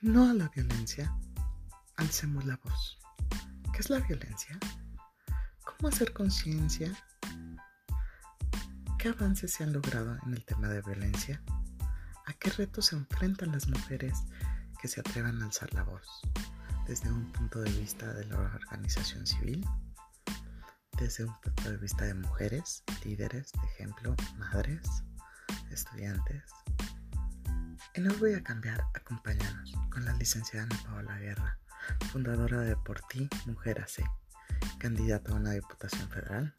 No a la violencia. Alcemos la voz. ¿Qué es la violencia? ¿Cómo hacer conciencia? ¿Qué avances se han logrado en el tema de violencia? ¿A qué retos se enfrentan las mujeres que se atrevan a alzar la voz? Desde un punto de vista de la organización civil, desde un punto de vista de mujeres, líderes, de ejemplo, madres, estudiantes. En hoy voy a cambiar, acompáñanos con la licenciada Ana Paola Guerra, fundadora de Por Ti Mujer AC, candidata a una diputación federal,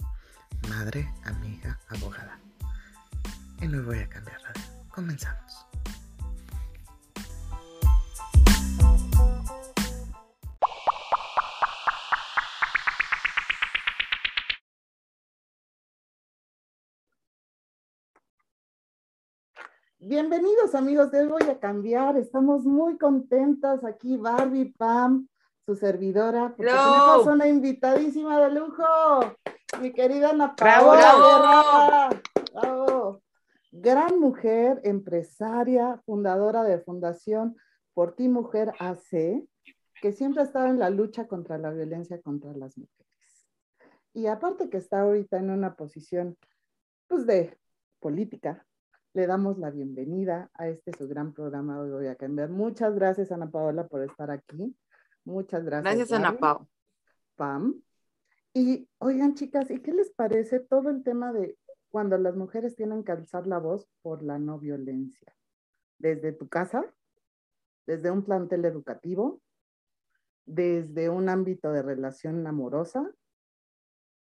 madre, amiga, abogada. En hoy voy a cambiar radio. Comenzamos. Bienvenidos amigos de Hoy Voy a Cambiar. Estamos muy contentas aquí, Barbie, Pam, su servidora, porque tenemos una invitadísima de lujo, mi querida Ana Paola Bravo. Gran mujer, empresaria, fundadora de Fundación Por Ti Mujer AC, que siempre ha estado en la lucha contra la violencia contra las mujeres. Y aparte que está ahorita en una posición, pues, de política, le damos la bienvenida a este su gran programa Hoy Voy a Cambiar. Muchas gracias, Ana Paola, por estar aquí. Muchas gracias. Gracias, Ana Paola. Pam. Y oigan, chicas, ¿y qué les parece todo el tema de cuando las mujeres tienen que alzar la voz por la no violencia? Desde tu casa, desde un plantel educativo, desde un ámbito de relación amorosa,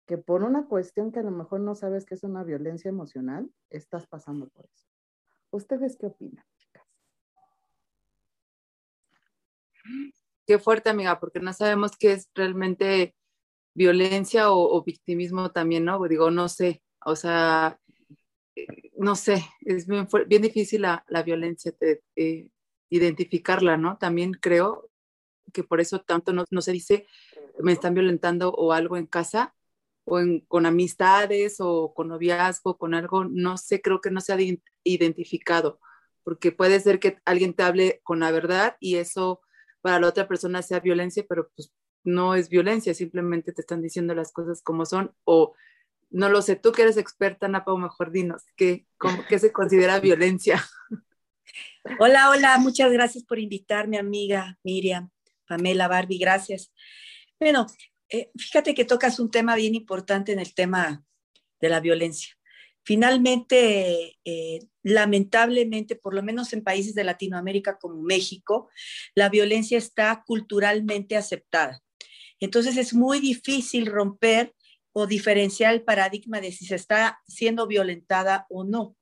que por una cuestión que a lo mejor no sabes que es una violencia emocional, estás pasando por eso. ¿Ustedes qué opinan, chicas? Qué fuerte, amiga, porque no sabemos qué es realmente violencia o, victimismo también, ¿no? Digo, no sé, o sea, no sé, es bien, bien difícil la, violencia, de, eh, identificarla, ¿no? También creo que por eso tanto no, no se dice me están violentando o algo en casa, o con amistades o con noviazgo, con algo, no sé, creo que no se ha identificado, porque puede ser que alguien te hable con la verdad y eso para la otra persona sea violencia, pero pues no es violencia, simplemente te están diciendo las cosas como son o no lo sé, tú que eres experta, Napa, o mejor dinos, ¿qué, ¿qué se considera violencia? Hola, hola, muchas gracias por invitarme, amiga Miriam, Pamela, Barbie, gracias. Bueno, eh, fíjate que tocas un tema bien importante en el tema de la violencia. Finalmente, eh, lamentablemente, por lo menos en países de Latinoamérica como México, la violencia está culturalmente aceptada. Entonces es muy difícil romper o diferenciar el paradigma de si se está siendo violentada o no.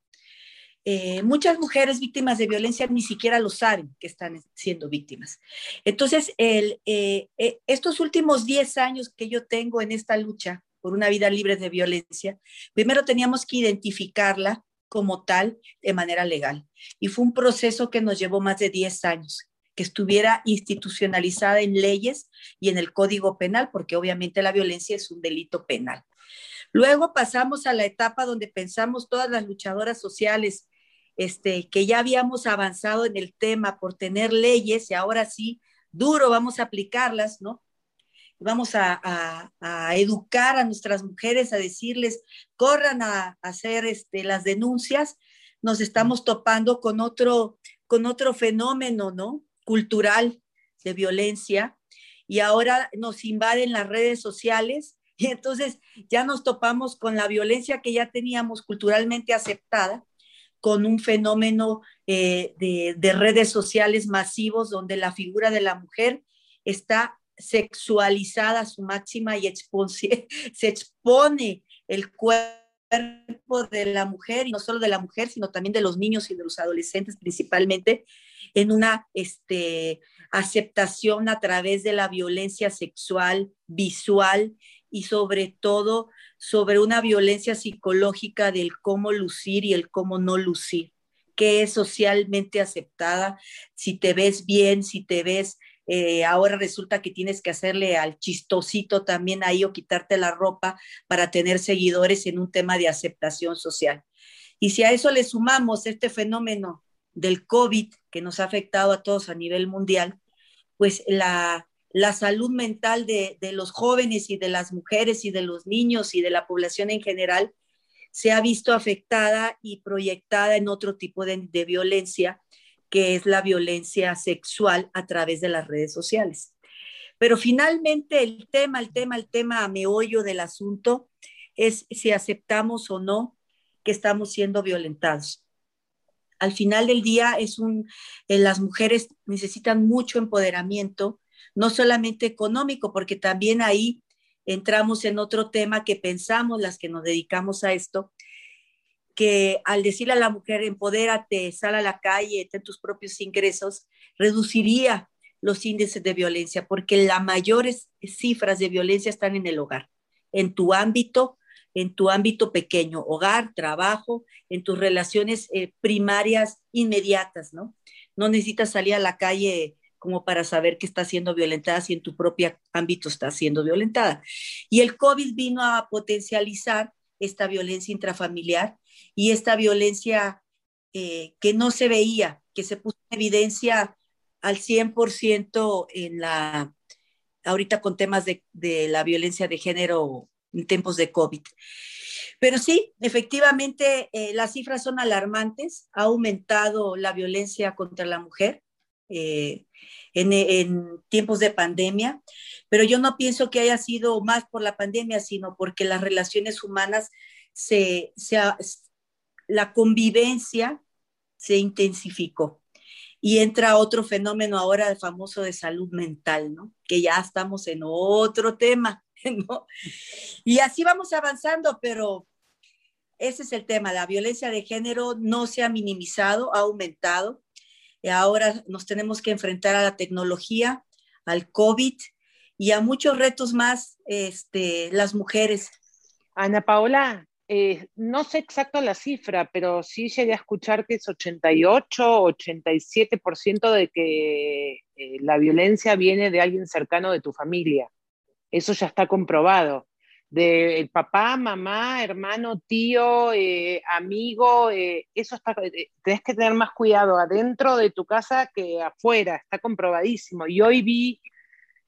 Eh, muchas mujeres víctimas de violencia ni siquiera lo saben que están siendo víctimas. Entonces, el, eh, eh, estos últimos 10 años que yo tengo en esta lucha por una vida libre de violencia, primero teníamos que identificarla como tal de manera legal. Y fue un proceso que nos llevó más de 10 años, que estuviera institucionalizada en leyes y en el Código Penal, porque obviamente la violencia es un delito penal. Luego pasamos a la etapa donde pensamos todas las luchadoras sociales este, que ya habíamos avanzado en el tema por tener leyes y ahora sí, duro, vamos a aplicarlas, ¿no? Vamos a, educar a nuestras mujeres, a decirles, corran a, hacer este, las denuncias. Nos estamos topando con otro, con otro fenómeno, ¿no? Cultural de violencia. Y ahora nos invaden las redes sociales y entonces ya nos topamos con la violencia que ya teníamos culturalmente aceptada con un fenómeno eh, de, redes sociales masivos donde la figura de la mujer está sexualizada a su máxima y se expone el cuerpo de la mujer, y no solo de la mujer, sino también de los niños y de los adolescentes principalmente, en una este, aceptación a través de la violencia sexual, visual y sobre todo sobre una violencia psicológica del cómo lucir y el cómo no lucir, que es socialmente aceptada, si te ves bien, si te ves, eh, ahora resulta que tienes que hacerle al chistosito también ahí o quitarte la ropa para tener seguidores en un tema de aceptación social. Y si a eso le sumamos este fenómeno del COVID que nos ha afectado a todos a nivel mundial, pues la, la salud mental de, de, los jóvenes y de las mujeres y de los niños y de la población en general se ha visto afectada y proyectada en otro tipo de, de violencia, que es la violencia sexual a través de las redes sociales. Pero finalmente el tema, el tema, el tema a meollo del asunto es si aceptamos o no que estamos siendo violentados. Al final del día es un, eh, las mujeres necesitan mucho empoderamiento, no solamente económico, porque también ahí entramos en otro tema que pensamos las que nos dedicamos a esto, que al decirle a la mujer, empodérate, sal a la calle, ten tus propios ingresos, reduciría los índices de violencia, porque las mayores cifras de violencia están en el hogar, en tu ámbito, en tu ámbito pequeño, hogar, trabajo, en tus relaciones eh, primarias inmediatas, ¿no? No necesitas salir a la calle como para saber que está siendo violentada si en tu propio ámbito está siendo violentada. Y el COVID vino a potencializar esta violencia intrafamiliar y esta violencia eh, que no se veía, que se puso en evidencia al 100% en la, ahorita con temas de, de, la violencia de género en tiempos de COVID. Pero sí, efectivamente, eh, las cifras son alarmantes. Ha aumentado la violencia contra la mujer eh, en, en, tiempos de pandemia, pero yo no pienso que haya sido más por la pandemia, sino porque las relaciones humanas se, se la convivencia se intensificó y entra otro fenómeno ahora famoso de salud mental, ¿no? Que ya estamos en otro tema, ¿no? Y así vamos avanzando, pero ese es el tema, la violencia de género no se ha minimizado, ha aumentado. Ahora nos tenemos que enfrentar a la tecnología, al COVID y a muchos retos más, este, las mujeres. Ana Paola, eh, no sé exacto la cifra, pero sí llegué a escuchar que es 88, 87% de que eh, la violencia viene de alguien cercano de tu familia. Eso ya está comprobado. De papá, mamá, hermano, tío, eh, amigo, eso está, tenés que tener más cuidado adentro de tu casa que afuera, está comprobadísimo. Y hoy vi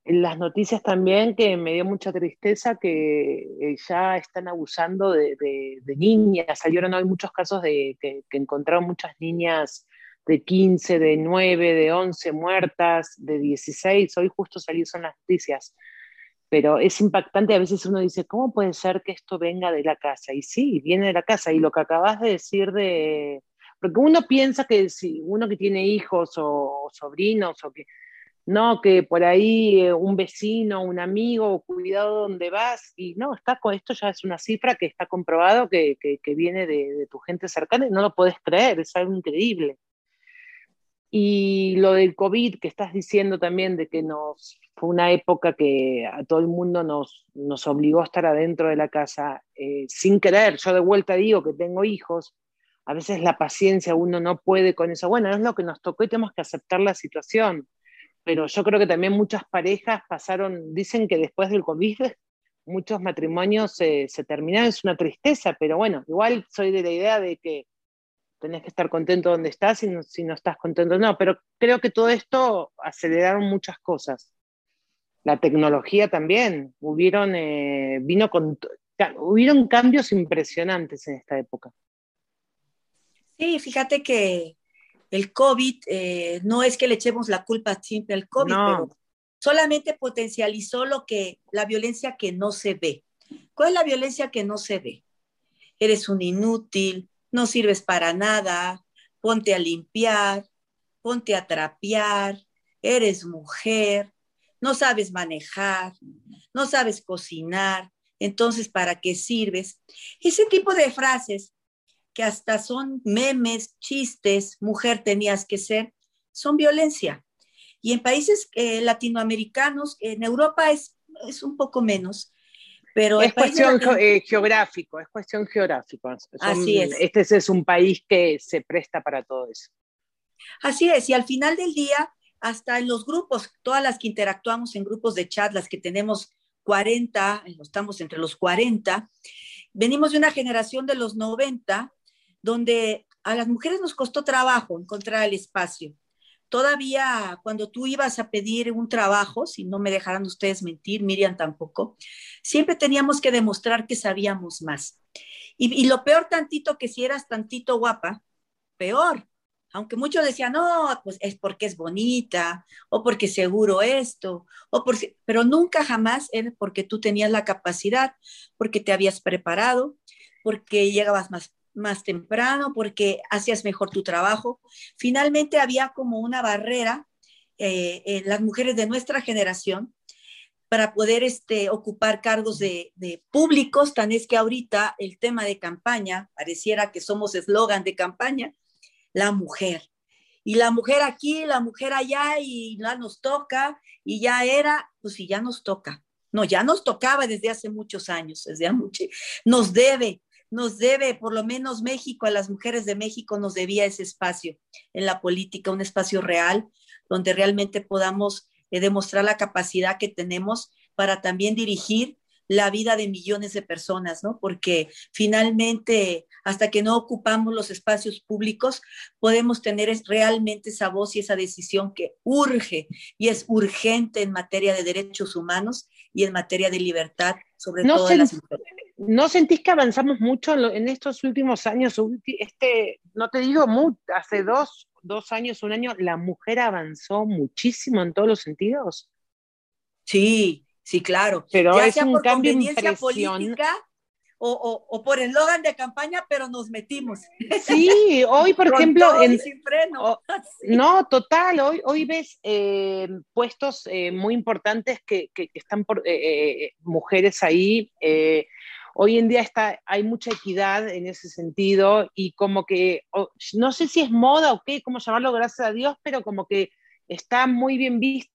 en las noticias también que me dio mucha tristeza que eh, ya están abusando de, de, niñas. Salieron muchos casos de que, encontraron muchas niñas de 15, de 9, de 11 muertas, de 16. Hoy justo salieron las noticias. Pero es impactante, a veces uno dice, ¿cómo puede ser que esto venga de la casa? Y sí, viene de la casa. Y lo que acabas de decir de... Porque uno piensa que si uno que tiene hijos o, sobrinos o que no que por ahí eh, un vecino, un amigo, cuidado donde vas, y no, está con esto ya es una cifra que está comprobado que, que, que viene de, de, tu gente cercana y no lo puedes creer, es algo increíble. Y lo del COVID que estás diciendo también, de que nos fue una época que a todo el mundo nos, obligó a estar adentro de la casa, eh, sin querer, yo de vuelta digo que tengo hijos, a veces la paciencia uno no puede con eso, bueno, es lo que nos tocó y tenemos que aceptar la situación. Pero yo creo que también muchas parejas pasaron, dicen que después del COVID muchos matrimonios se terminaron, es una tristeza, pero bueno, igual soy de la idea de que tenés que estar contento donde estás y no, si no estás contento, no, pero creo que todo esto aceleraron muchas cosas. La tecnología también, hubieron, eh, vino con, hubieron cambios impresionantes en esta época. Sí, fíjate que el COVID, eh, no es que le echemos la culpa siempre al COVID, no. pero solamente potencializó lo que, la violencia que no se ve. ¿Cuál es la violencia que no se ve? Eres un inútil, no sirves para nada, ponte a limpiar, ponte a trapear, eres mujer, no sabes manejar, no sabes cocinar, entonces ¿para qué sirves? Ese tipo de frases que hasta son memes, chistes, mujer tenías que ser, son violencia. Y en países eh, latinoamericanos, en Europa es, es un poco menos, pero es cuestión eh, geográfico, es cuestión geográfica. Así es. Este es un país que se presta para todo eso. Así es, y al final del día, hasta en los grupos, todas las que interactuamos en grupos de chat, las que tenemos 40, estamos entre los 40, venimos de una generación de los 90 donde a las mujeres nos costó trabajo encontrar el espacio. Todavía cuando tú ibas a pedir un trabajo, si no me dejarán ustedes mentir, Miriam tampoco, siempre teníamos que demostrar que sabíamos más. Y, lo peor tantito que si eras tantito guapa, peor, aunque muchos decían, no, pues es porque es bonita, o porque seguro esto, o porque, pero nunca jamás era porque tú tenías la capacidad, porque te habías preparado, porque llegabas más, más temprano, porque hacías mejor tu trabajo. Finalmente había como una barrera eh, en las mujeres de nuestra generación para poder este, ocupar cargos de, de, públicos, tan es que ahorita el tema de campaña, pareciera que somos eslogan de campaña, la mujer. Y la mujer aquí, la mujer allá, y ya nos toca, y ya era, pues si ya nos toca. No, ya nos tocaba desde hace muchos años, desde hace mucho, nos debe, nos debe, por lo menos México, a las mujeres de México nos debía ese espacio en la política, un espacio real, donde realmente podamos eh, demostrar la capacidad que tenemos para también dirigir la vida de millones de personas, ¿no? Porque finalmente, hasta que no ocupamos los espacios públicos, podemos tener realmente esa voz y esa decisión que urge y es urgente en materia de derechos humanos y en materia de libertad, sobre todo en las mujeres. ¿No sentís que avanzamos mucho en estos últimos años? Este, no te digo mucho, hace dos, dos años, un año, la mujer avanzó muchísimo en todos los sentidos. Sí, Sí, claro. Pero ya es sea un por cambio conveniencia política o, o, o, por eslogan de campaña, pero nos metimos. Sí, hoy, por ejemplo, en, sin freno. o- Sí. no, total, hoy, hoy ves eh, puestos eh, muy importantes que, que- que están por eh, mujeres ahí. Hoy en día está, hay mucha equidad en ese sentido y como que, no sé si es moda o qué, cómo llamarlo, gracias a Dios, pero como que está muy bien visto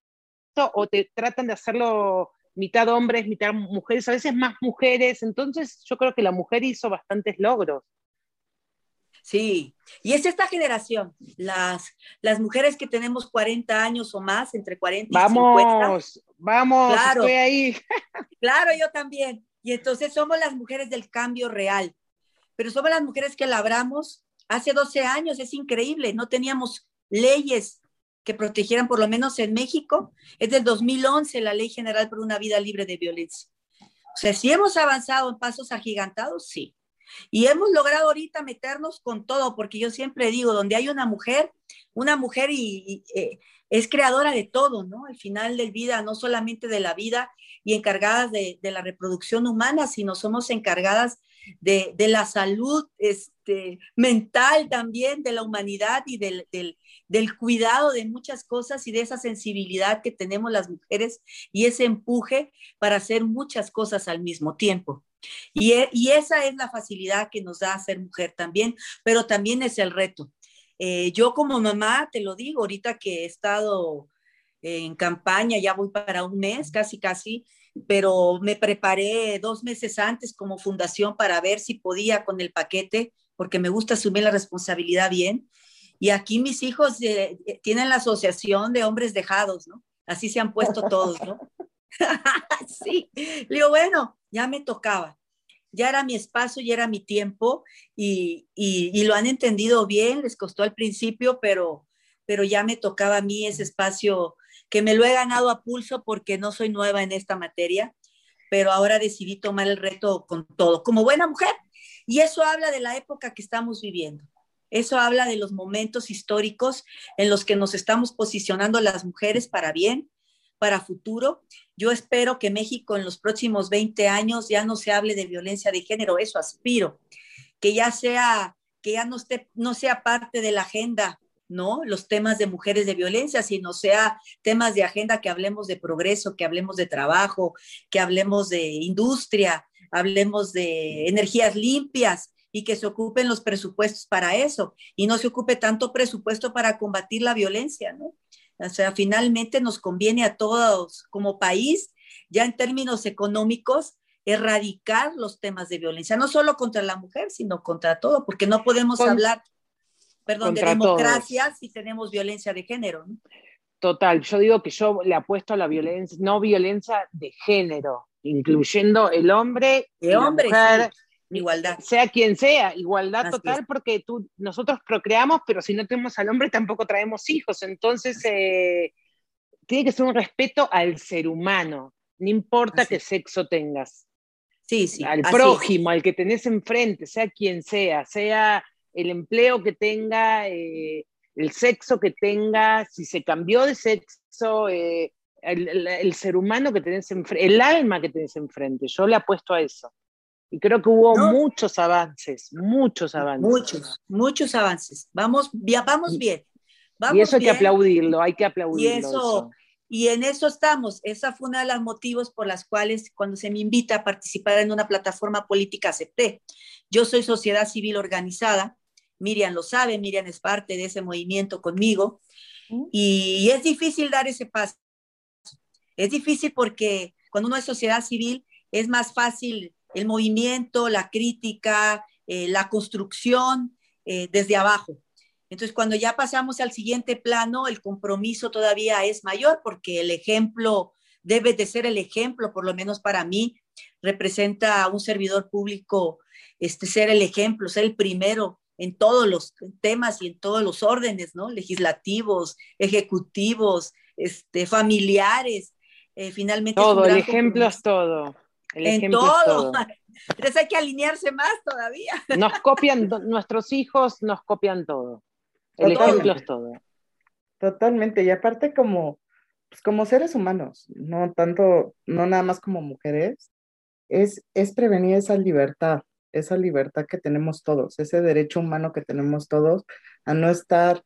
o te tratan de hacerlo mitad hombres, mitad mujeres, a veces más mujeres, entonces yo creo que la mujer hizo bastantes logros. Sí, y es esta generación, las, las mujeres que tenemos 40 años o más, entre 40 y 50. Vamos, vamos, Claro. estoy ahí. Claro, yo también. Y entonces somos las mujeres del cambio real, pero somos las mujeres que labramos hace 12 años, es increíble, no teníamos leyes que protegieran, por lo menos en México, es del 2011 la Ley General por una Vida Libre de Violencia. O sea, si hemos avanzado en pasos agigantados, sí. Y hemos logrado ahorita meternos con todo, porque yo siempre digo, donde hay una mujer, una mujer y, eh, es creadora de todo, ¿no? Al final del vida, no solamente de la vida y encargadas de, la reproducción humana, sino somos encargadas de, la salud este, mental también, de la humanidad y del, cuidado de muchas cosas y de esa sensibilidad que tenemos las mujeres y ese empuje para hacer muchas cosas al mismo tiempo. Y, y esa es la facilidad que nos da ser mujer también, pero también es el reto. Eh, yo como mamá, te lo digo, ahorita que he estado en campaña, ya voy para un mes, casi, casi, pero me preparé dos meses antes como fundación para ver si podía con el paquete, porque me gusta asumir la responsabilidad bien. Y aquí mis hijos eh, eh, tienen la asociación de hombres dejados, ¿no? Así se han puesto todos, ¿no? sí, le digo, bueno, ya me tocaba, ya era mi espacio, ya era mi tiempo y, y, lo han entendido bien, les costó al principio, pero, pero ya me tocaba a mí ese espacio que me lo he ganado a pulso porque no soy nueva en esta materia, pero ahora decidí tomar el reto con todo, como buena mujer. Y eso habla de la época que estamos viviendo. Eso habla de los momentos históricos en los que nos estamos posicionando las mujeres para bien, para futuro. Yo espero que México en los próximos 20 años ya no se hable de violencia de género, eso aspiro, que ya sea, que ya no, esté, no sea parte de la agenda, ¿no? Los temas de mujeres de violencia, sino sea temas de agenda que hablemos de progreso, que hablemos de trabajo, que hablemos de industria, hablemos de energías limpias y que se ocupen los presupuestos para eso y no se ocupe tanto presupuesto para combatir la violencia, ¿no? O sea, finalmente nos conviene a todos como país, ya en términos económicos, erradicar los temas de violencia, no solo contra la mujer, sino contra todo, porque no podemos Con, hablar, perdón, de democracia todos. si tenemos violencia de género. ¿no? Total, yo digo que yo le apuesto a la violencia, no violencia de género, incluyendo el hombre, de hombre, la mujer, sí. Igualdad. Sea quien sea, igualdad total, porque tú, nosotros procreamos, pero si no tenemos al hombre tampoco traemos hijos. Entonces, eh, tiene que ser un respeto al ser humano, no importa qué sexo tengas. Sí, sí. Al prójimo, al que tenés enfrente, sea quien sea, sea el empleo que tenga, eh, el sexo que tenga, si se cambió de sexo, eh, el, ser humano que tenés enfrente, el alma que tenés enfrente. Yo le apuesto a eso. Y creo que hubo muchos avances, muchos avances. Muchos, muchos avances. Vamos, vamos bien. y eso hay que aplaudirlo, hay que aplaudirlo. Y eso, y en eso estamos. Esa fue uno de los motivos por las cuales cuando se me invita a participar en una plataforma política acepté. Yo soy sociedad civil organizada. Miriam lo sabe, Miriam es parte de ese movimiento conmigo. Y es difícil dar ese paso. Es difícil porque cuando uno es sociedad civil es más fácil el movimiento, la crítica, eh, la construcción eh, desde abajo. Entonces, cuando ya pasamos al siguiente plano, el compromiso todavía es mayor porque el ejemplo debe de ser el ejemplo, por lo menos para mí, representa a un servidor público este, ser el ejemplo, ser el primero en todos los temas y en todos los órdenes, ¿no? Legislativos, ejecutivos, este, familiares, eh, finalmente. Todo, el ejemplo es todo. El en todo. Entonces hay que alinearse más todavía. Nos copian, nuestros hijos nos copian todo. El ejemplo es todo. Totalmente, y aparte como, pues como seres humanos, no tanto, no nada más como mujeres, es, es prevenir esa libertad, esa libertad que tenemos todos, ese derecho humano que tenemos todos a no estar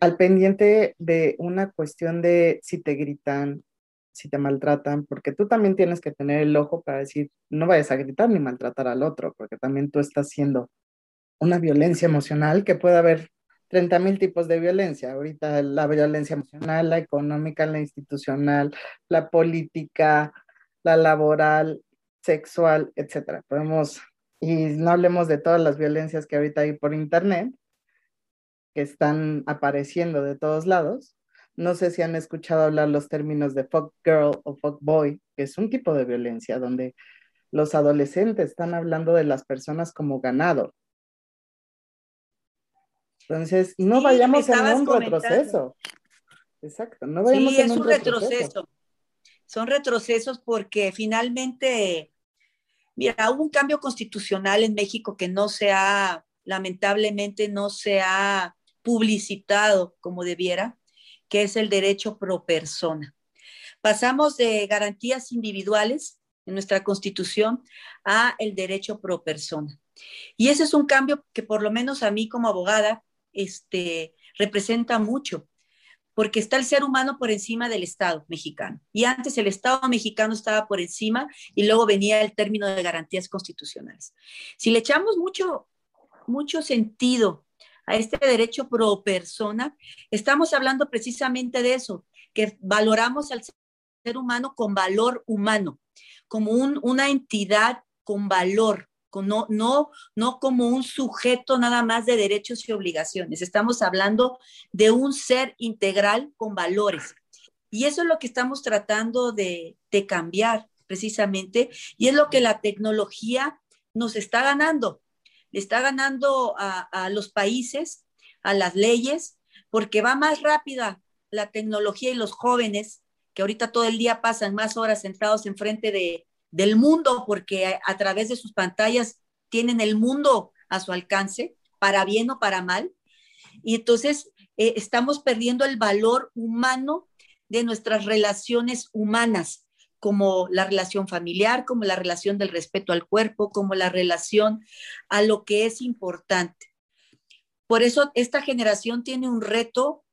al pendiente de una cuestión de si te gritan, si te maltratan, porque tú también tienes que tener el ojo para decir, no vayas a gritar ni maltratar al otro, porque también tú estás haciendo una violencia emocional que puede haber 30 mil tipos de violencia. Ahorita la violencia emocional, la económica, la institucional, la política, la laboral, sexual, etcétera. Podemos, y no hablemos de todas las violencias que ahorita hay por internet, que están apareciendo de todos lados. No sé si han escuchado hablar los términos de fuck girl o fuck boy, que es un tipo de violencia donde los adolescentes están hablando de las personas como ganado, entonces, no vayamos en un retroceso. Exacto, no vayamos sí, es un, retroceso. Son retrocesos porque finalmente, mira, hubo un cambio constitucional en México que no se ha, lamentablemente, no se ha publicitado como debiera, que es el derecho pro persona. Pasamos de garantías individuales en nuestra constitución a el derecho pro persona. Y ese es un cambio que por lo menos a mí como abogada este, representa mucho, porque está el ser humano por encima del Estado mexicano. Y antes el Estado mexicano estaba por encima y luego venía el término de garantías constitucionales. Si le echamos mucho, mucho sentido a este derecho pro persona, estamos hablando precisamente de eso, que valoramos al ser humano con valor humano, como una entidad con valor, no, no, no como un sujeto nada más de derechos y obligaciones. Estamos hablando de un ser integral con valores. Y eso es lo que estamos tratando de, cambiar precisamente. Y es lo que la tecnología nos está ganando. Le está ganando a, los países, a las leyes, porque va más rápida la tecnología y los jóvenes que ahorita todo el día pasan más horas sentados enfrente de, del mundo, porque a, través de sus pantallas tienen el mundo a su alcance, para bien o para mal. Y entonces eh, estamos perdiendo el valor humano de nuestras relaciones humanas, como la relación familiar, como la relación del respeto al cuerpo, como la relación a lo que es importante. Por eso esta generación tiene un reto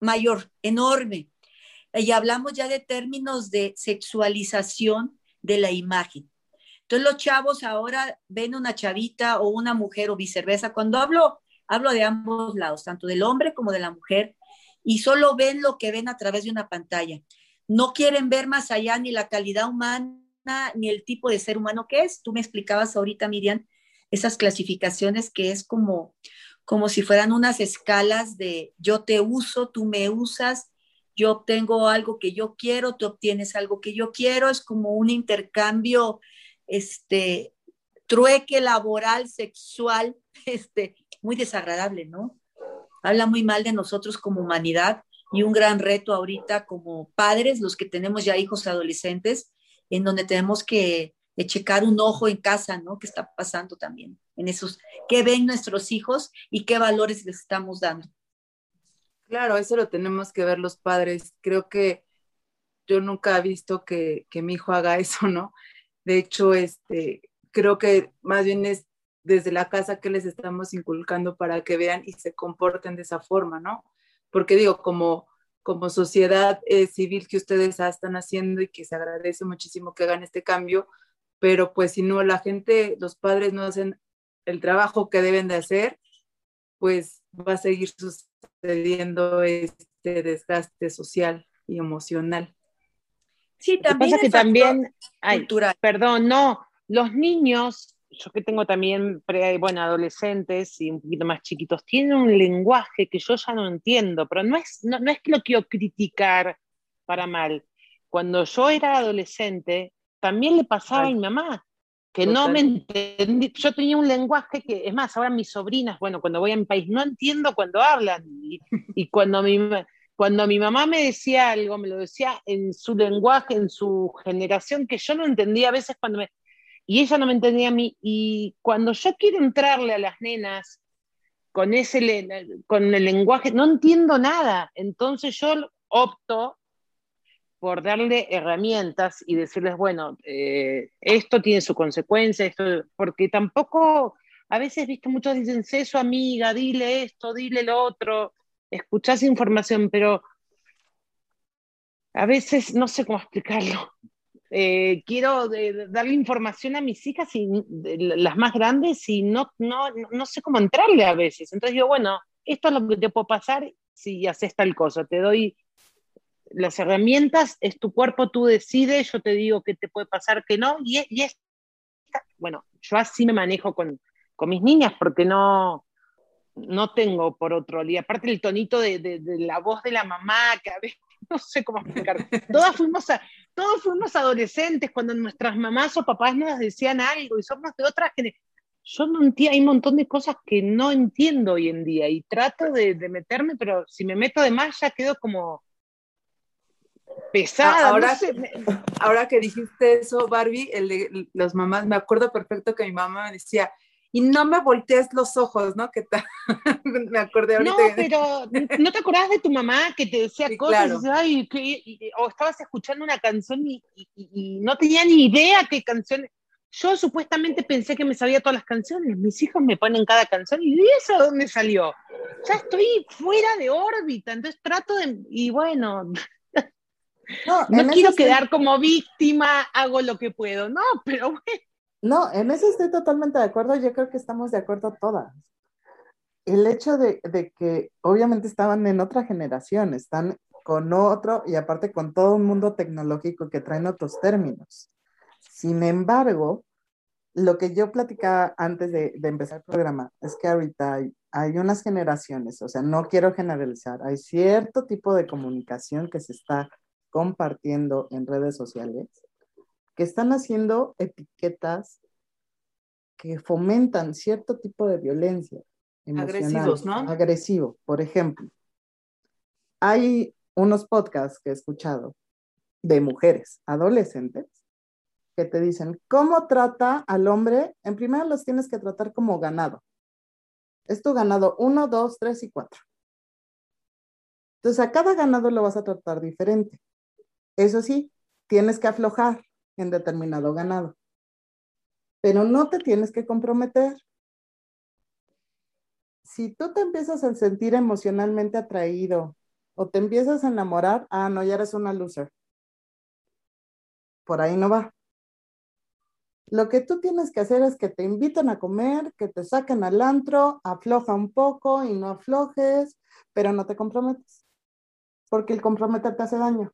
mayor, enorme. Y hablamos ya de términos de sexualización de la imagen. Entonces los chavos ahora ven una chavita o una mujer o viceversa. Cuando hablo, hablo de ambos lados, tanto del hombre como de la mujer, y solo ven lo que ven a través de una pantalla. No quieren ver más allá ni la calidad humana ni el tipo de ser humano que es. Tú me explicabas ahorita, Miriam, esas clasificaciones que es como, como si fueran unas escalas de yo te uso, tú me usas, yo obtengo algo que yo quiero, tú obtienes algo que yo quiero, es como un intercambio este, trueque laboral, sexual, este, muy desagradable, ¿no? Habla muy mal de nosotros como humanidad y un gran reto ahorita como padres, los que tenemos ya hijos adolescentes, en donde tenemos que checar un ojo en casa, ¿no? ¿Qué está pasando también en esos, qué ven nuestros hijos y qué valores les estamos dando? Claro, eso lo tenemos que ver los padres. Creo que yo nunca he visto que, que mi hijo haga eso, ¿no? De hecho, este, creo que más bien es desde la casa que les estamos inculcando para que vean y se comporten de esa forma, ¿no? Porque digo, como, como sociedad eh, civil que ustedes están haciendo y que se agradece muchísimo que hagan este cambio, pero pues si no, la gente, los padres no hacen el trabajo que deben de hacer, pues va a seguir sucediendo este desgaste social y emocional. Sí, también. Pasa que también, ay, perdón, no, los niños, yo que tengo también, bueno, adolescentes y un poquito más chiquitos, tienen un lenguaje que yo ya no entiendo, pero no es, no, es que lo quiero criticar para mal. Cuando yo era adolescente, también le pasaba a mi mamá, que no me entendí. Yo tenía un lenguaje que, es más, ahora mis sobrinas, bueno, cuando voy a mi país, no entiendo cuando hablan. Y, y cuando mi cuando mi mamá me decía algo, me lo decía en su lenguaje, en su generación, que yo no entendía a veces cuando me... Y ella no me entendía a mí. Y cuando yo quiero entrarle a las nenas con, ese, con el lenguaje, no entiendo nada. Entonces yo opto por darle herramientas y decirles, bueno, eh, esto tiene su consecuencia, esto, porque tampoco, a veces, viste, muchos dicen, sé su amiga, dile esto, dile lo otro, escuchás información, pero a veces no sé cómo explicarlo. Eh, quiero darle información a mis hijas, y, las más grandes, y no, no, no sé cómo entrarle a veces. Entonces digo, bueno, esto es lo que te puede pasar si haces tal cosa. Te doy las herramientas, es tu cuerpo, tú decides, yo te digo qué te puede pasar, que no. Y, es, bueno, yo así me manejo con, con mis niñas, porque no, no tengo por otro. Y aparte el tonito de, la voz de la mamá, que a veces no sé cómo explicar. Todas fuimos, a, todos fuimos adolescentes cuando nuestras mamás o papás nos decían algo y somos de otras que yo no entiendo, hay un montón de cosas que no entiendo hoy en día y trato de, meterme, pero si me meto de más ya quedo como pesada. Ahora, ahora que dijiste eso, Barbie, el de las mamás, me acuerdo perfecto que mi mamá me decía, y no me voltees los ojos, ¿no? ¿Qué tal? me acordé ahorita. No, pero ¿no te acordás de tu mamá que te decía cosas? o estabas escuchando una canción y, no tenía ni idea qué canción. Yo supuestamente pensé que me sabía todas las canciones. Mis hijos me ponen cada canción y eso dónde salió? Ya estoy fuera de órbita, entonces trato de. Y bueno. No, no quiero quedar como víctima, hago lo que puedo, no, pero bueno. No, en eso estoy totalmente de acuerdo. Yo creo que estamos de acuerdo todas. El hecho de, que obviamente estaban en otra generación, están con otro y aparte con todo un mundo tecnológico que traen otros términos. Sin embargo, lo que yo platicaba antes de, empezar el programa es que ahorita hay, hay, unas generaciones, o sea, no quiero generalizar, hay cierto tipo de comunicación que se está compartiendo en redes sociales que están haciendo etiquetas que fomentan cierto tipo de violencia. Agresivos, ¿no? Agresivo. Por ejemplo, hay unos podcasts que he escuchado de mujeres adolescentes que te dicen, ¿cómo trata al hombre? En primero los tienes que tratar como ganado. Es tu ganado uno, dos, tres y cuatro. Entonces a cada ganado lo vas a tratar diferente. Eso sí, tienes que aflojar en determinado ganado. Pero no te tienes que comprometer. Si tú te empiezas a sentir emocionalmente atraído o te empiezas a enamorar, ah, no, ya eres una loser. Por ahí no va. Lo que tú tienes que hacer es que te inviten a comer, que te saquen al antro, afloja un poco y no aflojes, pero no te comprometes. Porque el comprometer te hace daño.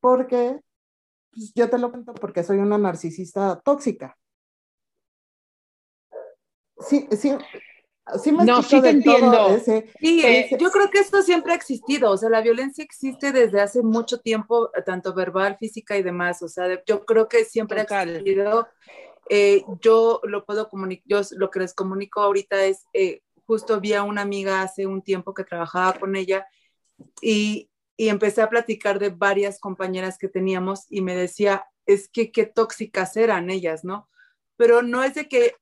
Porque pues, yo te lo cuento porque soy una narcisista tóxica. Sí, sí, sí me no, sí te entiendo. sí, eh, yo creo que esto siempre ha existido, o sea, la violencia existe desde hace mucho tiempo, tanto verbal, física y demás, o sea, yo creo que siempre ha existido Eh, yo lo puedo comunicar, yo lo que les comunico ahorita es, eh, justo vi a una amiga hace un tiempo que trabajaba con ella y, y empecé a platicar de varias compañeras que teníamos y me decía, es que qué tóxicas eran ellas, ¿no? Pero no es de que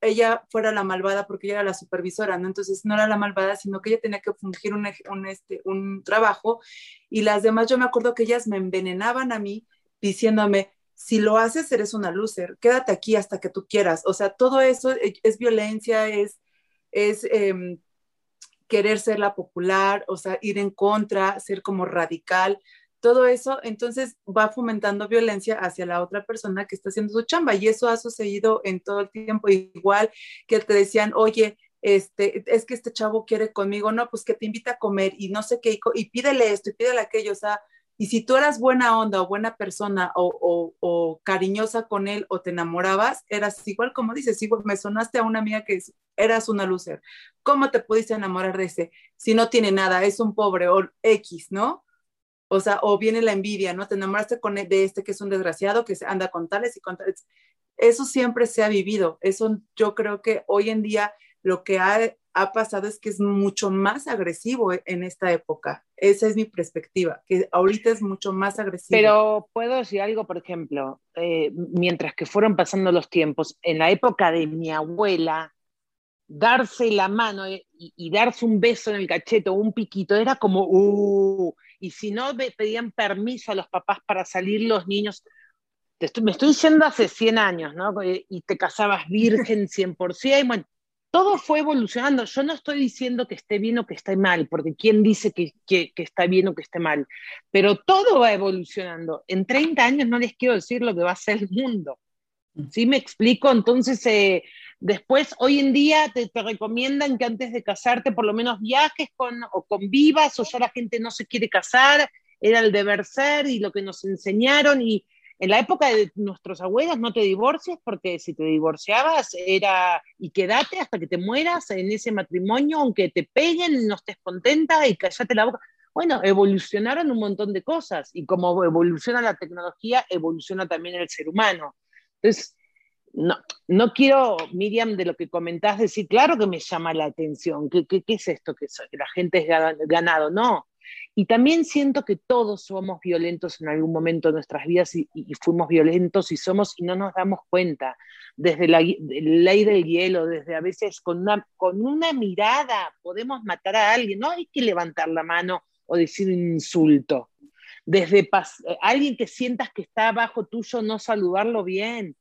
ella, fuera la malvada porque ella era la supervisora, ¿no? Entonces no era la malvada, sino que ella tenía que fungir un, un, este, un trabajo y las demás, yo me acuerdo que ellas me envenenaban a mí diciéndome, si lo haces, eres una loser, quédate aquí hasta que tú quieras. O sea, todo eso es, violencia, es, es em, querer ser la popular, o sea, ir en contra, ser como radical. Todo eso, entonces, va fomentando violencia hacia la otra persona que está haciendo su chamba. Y eso ha sucedido en todo el tiempo. Igual que te decían, oye, este, es que este chavo quiere conmigo, no, pues que te invita a comer y no sé qué, y, pídele esto y pídele aquello, o sea, y si tú eras buena onda o buena persona o, cariñosa con él o te enamorabas, eras igual como dices, igual me sonaste a una amiga que eras una loser. ¿Cómo te pudiste enamorar de ese? Si no tiene nada, es un pobre o X, ¿no? O sea, o viene la envidia, ¿no? Te enamoraste con e, de este que es un desgraciado, que anda con tales y con tales. Eso siempre se ha vivido. Eso yo creo que hoy en día lo que ha ha pasado es que es mucho más agresivo e, en esta época. Esa es mi perspectiva, que ahorita es mucho más agresivo. Pero puedo decir algo, por ejemplo, eh, mientras que fueron pasando los tiempos, en la época de mi abuela, darse la mano y, darse un beso en el cachete o un piquito era como, uh, y si no pedían permiso a los papás para salir los niños, me estoy diciendo hace 100 años, ¿no? Y te casabas virgen 100%, bueno, todo fue evolucionando. Yo no estoy diciendo que esté bien o que esté mal, porque ¿quién dice que, está bien o que esté mal? Pero todo va evolucionando. En 30 años no les quiero decir lo que va a ser el mundo. ¿Sí me explico? Entonces, eh, después, hoy en día te, te, recomiendan que antes de casarte por lo menos viajes con, o convivas, o ya la gente no se quiere casar, era el deber ser y lo que nos enseñaron, y en la época de nuestros abuelos no te divorcies porque si te divorciabas era y quédate hasta que te mueras en ese matrimonio, aunque te peguen, no estés contenta y callate la boca. Bueno, evolucionaron un montón de cosas y como evoluciona la tecnología, evoluciona también el ser humano. Entonces, no, no quiero, Miriam, de lo que comentás, decir, claro que me llama la atención, ¿qué, qué, qué es esto? ¿Que, la gente es ganado? No, y también siento que todos somos violentos en algún momento de nuestras vidas y, fuimos violentos y somos y no nos damos cuenta. Desde la ley del hielo, desde a veces con una, con una mirada podemos matar a alguien. No hay que levantar la mano o decir un insulto. Desde eh, alguien que sientas que está abajo tuyo, no saludarlo bien.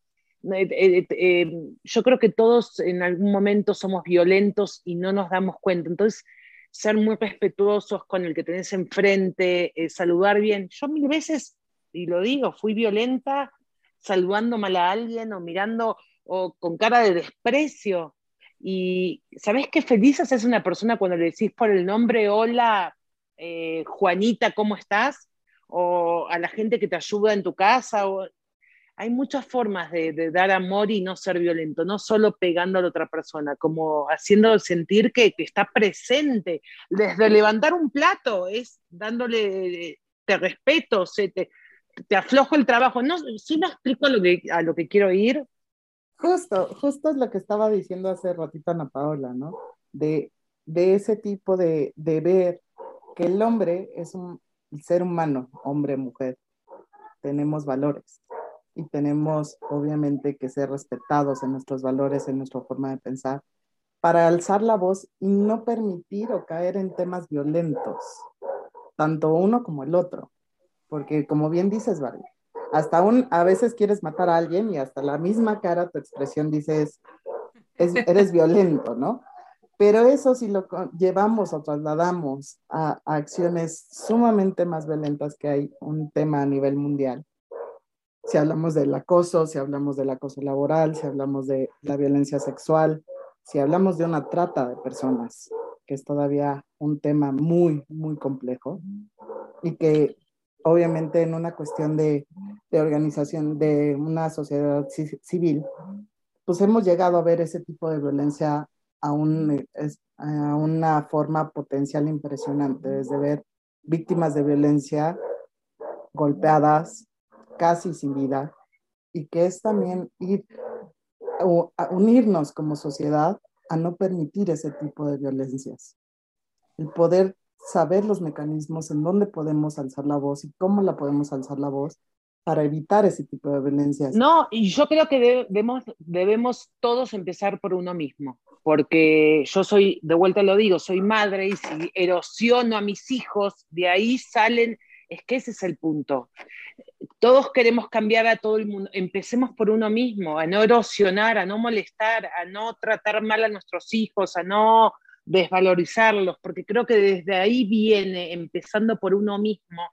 Eh, eh, yo creo que todos en algún momento somos violentos y no nos damos cuenta. Entonces, ser muy respetuosos con el que tenés enfrente, eh, saludar bien. Yo mil veces, y lo digo, fui violenta saludando mal a alguien o mirando o con cara de desprecio. Y ¿sabés qué feliz es una persona cuando le decís por el nombre, hola, eh, Juanita, ¿cómo estás? O a la gente que te ayuda en tu casa. Hay muchas formas de, dar amor y no ser violento, no solo pegando a la otra persona, como haciendo sentir que, está presente. Desde levantar un plato, es dándole, te respeto, se te, te aflojo el trabajo. No, ¿Sí me explico lo que, a lo que quiero ir? Justo, justo es lo que estaba diciendo hace ratito Ana Paola, ¿no? De, de ese tipo de, de ver que el hombre es un ser humano, hombre, mujer, tenemos valores y tenemos obviamente que ser respetados en nuestros valores, en nuestra forma de pensar, para alzar la voz y no permitir o caer en temas violentos, tanto uno como el otro. Porque como bien dices, Barbie, hasta un, a veces quieres matar a alguien y hasta la misma cara, tu expresión dices, eres violento, ¿no? Pero eso si lo llevamos o trasladamos a, a acciones sumamente más violentas que hay un tema a nivel mundial, si hablamos del acoso, si hablamos del acoso laboral, si hablamos de la violencia sexual, si hablamos de una trata de personas, que es todavía un tema muy, muy complejo y que obviamente en una cuestión de, de organización de una sociedad civil, pues hemos llegado a ver ese tipo de violencia a, un, a una forma potencial impresionante, desde ver víctimas de violencia golpeadas, casi sin vida, y que es también ir unirnos como sociedad a no permitir ese tipo de violencias. El poder saber los mecanismos en dónde podemos alzar la voz y cómo la podemos alzar la voz para evitar ese tipo de violencias. No, y yo creo que debemos, debemos todos empezar por uno mismo, porque yo soy, de vuelta lo digo, soy madre y si erosiono a mis hijos, de ahí salen, es que ese es el punto. Todos queremos cambiar a todo el mundo, empecemos por uno mismo, a no erosionar, a no molestar, a no tratar mal a nuestros hijos, a no desvalorizarlos, porque creo que desde ahí viene, empezando por uno mismo,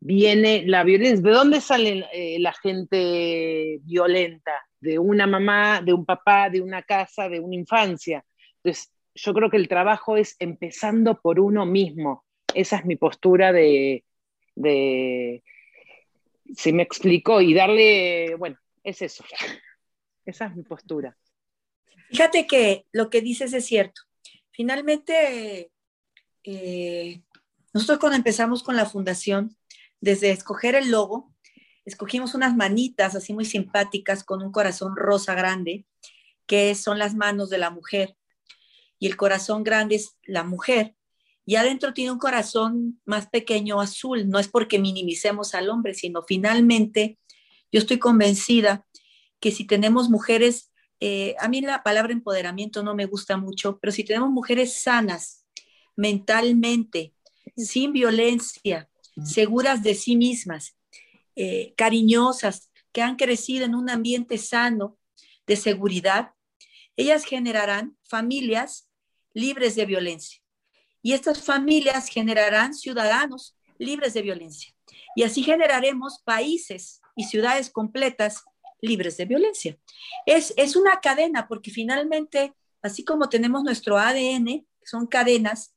viene la violencia. ¿De dónde sale eh, la gente violenta? De una mamá, de un papá, de una casa, de una infancia. Entonces, yo creo que el trabajo es empezando por uno mismo. Esa es mi postura de, de se me explicó y darle, bueno, es eso. Esa es mi postura. Fíjate que lo que dices es cierto. Finalmente, eh, nosotros cuando empezamos con la fundación, desde escoger el logo, escogimos unas manitas así muy simpáticas con un corazón rosa grande, que son las manos de la mujer, y el corazón grande es la mujer, y adentro tiene un corazón más pequeño azul, no es porque minimicemos al hombre, sino finalmente yo estoy convencida que si tenemos mujeres, eh, a mí la palabra empoderamiento no me gusta mucho, pero si tenemos mujeres sanas mentalmente, sin violencia, seguras de sí mismas, eh, cariñosas, que han crecido en un ambiente sano de seguridad, ellas generarán familias libres de violencia. Y estas familias generarán ciudadanos libres de violencia. Y así generaremos países y ciudades completas libres de violencia. Es, es una cadena, porque finalmente, así como tenemos nuestro ADN, son cadenas,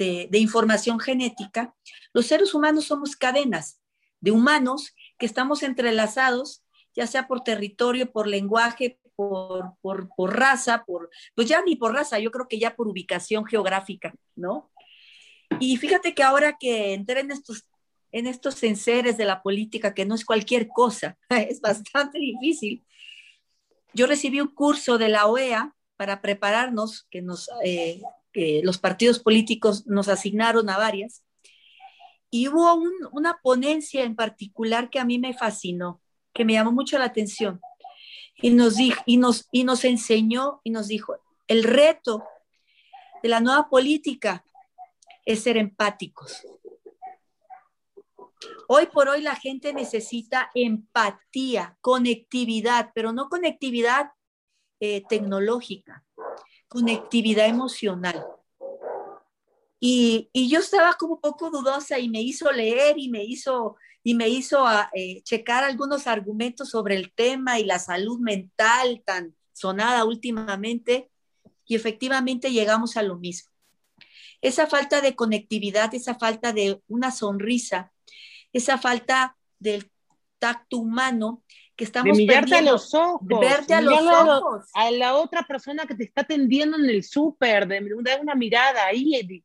de, información genética, los seres humanos somos cadenas de humanos que estamos entrelazados, ya sea por territorio, por lenguaje, por, por, por, raza, por, pues ya ni por raza, yo creo que ya por ubicación geográfica, ¿no? Y fíjate que ahora que entré en estos, en estos enseres de la política, que no es cualquier cosa, es bastante difícil, yo recibí un curso de la OEA para prepararnos, que nos eh, que los partidos políticos nos asignaron a varias, y hubo una ponencia en particular que a mí me fascinó, que me llamó mucho la atención, y nos, dijo, y nos, y nos enseñó y nos dijo, el reto de la nueva política es ser empáticos. Hoy por hoy la gente necesita empatía, conectividad, pero no conectividad eh, tecnológica, conectividad emocional. Y, yo estaba como un poco dudosa y me hizo leer y me hizo, y me hizo ah, eh, checar algunos argumentos sobre el tema y la salud mental tan sonada últimamente. Y efectivamente llegamos a lo mismo. Esa falta de conectividad, esa falta de una sonrisa, esa falta del tacto humano que estamos de mirarte a los ojos, de verte a los ojos. A la otra persona que te está atendiendo en el súper, de una mirada ahí.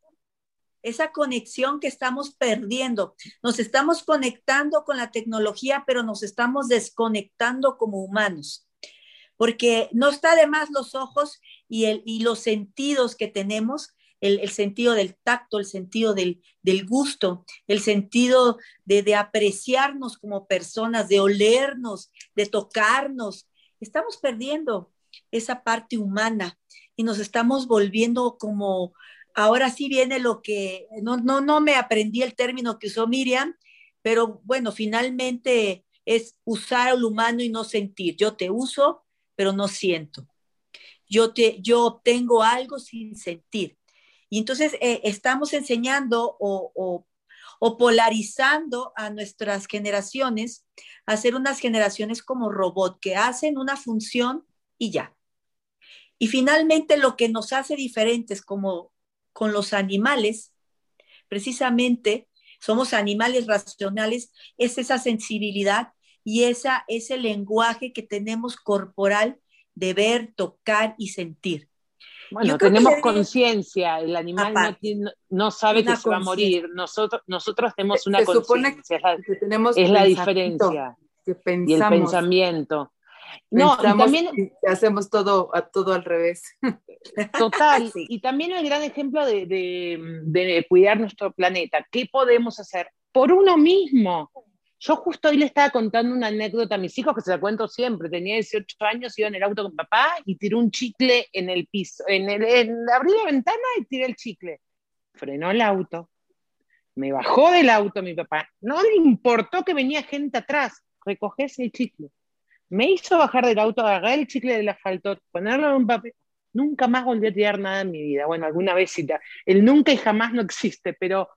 Esa conexión que estamos perdiendo. Nos estamos conectando con la tecnología, pero nos estamos desconectando como humanos. Porque no está de más los ojos y, el, y los sentidos que tenemos el, sentido del tacto, el sentido del, gusto, el sentido de, apreciarnos como personas, de olernos, de tocarnos. Estamos perdiendo esa parte humana y nos estamos volviendo como, ahora sí viene lo que, no, no, no me aprendí el término que usó Miriam, pero bueno, finalmente es usar al humano y no sentir. Yo te uso, pero no siento. Yo, te, yo obtengo algo sin sentir. Y entonces eh, estamos enseñando o, polarizando a nuestras generaciones a ser unas generaciones como robot, que hacen una función y ya. Y finalmente lo que nos hace diferentes como con los animales, precisamente somos animales racionales, es esa sensibilidad y esa, ese lenguaje que tenemos corporal de ver, tocar y sentir. Bueno, tenemos conciencia, el animal no, sabe que se va a morir, nosotros, nosotros tenemos una conciencia, es la, es la diferencia y el pensamiento. No, y también hacemos todo, a todo al revés. Total, y también el gran ejemplo de, de, cuidar nuestro planeta. ¿Qué podemos hacer? Por uno mismo. Yo justo hoy le estaba contando una anécdota a mis hijos que se la cuento siempre. Tenía 18 años, iba en el auto con papá y tiró un chicle en el piso. En el, en, abrí la ventana y tiré el chicle. Frenó el auto. Me bajó del auto mi papá. No le importó que venía gente atrás. Recogés el chicle. Me hizo bajar del auto, agarrar el chicle del asfalto, ponerlo en un papel. Nunca más volví a tirar nada en mi vida. Bueno, alguna vez. El nunca y jamás no existe, pero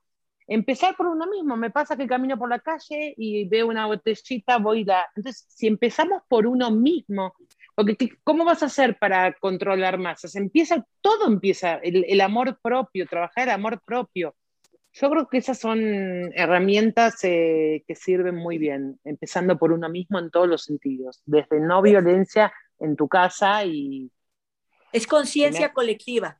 empezar por uno mismo. Me pasa que camino por la calle y veo una botellita, voy la... Entonces, si empezamos por uno mismo, porque ¿cómo vas a hacer para controlar masas? Empieza, todo empieza, el, amor propio, trabajar el amor propio. Yo creo que esas son herramientas eh, que sirven muy bien, empezando por uno mismo en todos los sentidos, desde no violencia en tu casa y... Es conciencia colectiva.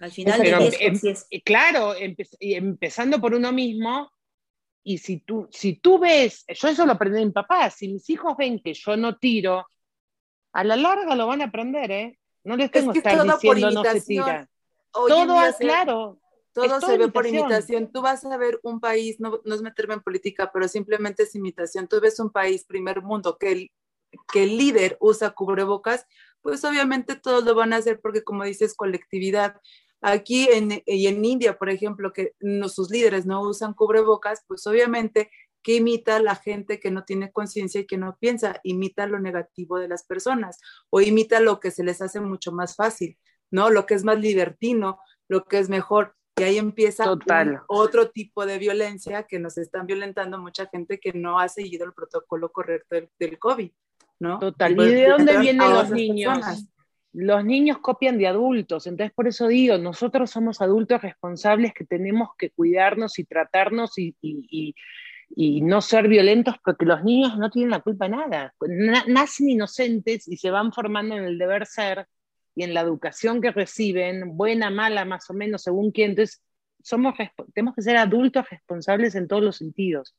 Al final em, eh, Claro, empezando por uno mismo, y si tú, si tú ves, yo eso lo aprendí en mi papá, si mis hijos ven que yo no tiro, a la larga lo van a aprender, ¿eh? No les tengo que estar diciendo no se tira. todo, claro. Todo se ve por imitación. Tú vas a ver un país, no, no es meterme en política, pero simplemente es imitación. Tú ves un país primer mundo que el, que el líder usa cubrebocas, pues obviamente todos lo van a hacer porque como dices, colectividad. Aquí en, y en India, por ejemplo, que no, sus líderes no usan cubrebocas, pues obviamente que imita la gente que no tiene conciencia y que no piensa, imita lo negativo de las personas o imita lo que se les hace mucho más fácil, ¿no? Lo que es más libertino, lo que es mejor. Y ahí empieza otro tipo de violencia que nos están violentando mucha gente que no ha seguido el protocolo correcto del, del COVID, ¿no? Total. ¿Y de dónde vienen los niños? los niños copian de adultos, entonces por eso digo, nosotros somos adultos responsables que tenemos que cuidarnos y tratarnos y, no ser violentos porque los niños no tienen la culpa de nada, nacen inocentes y se van formando en el deber ser y en la educación que reciben, buena, mala, más o menos, según quién, entonces somos, tenemos que ser adultos responsables en todos los sentidos.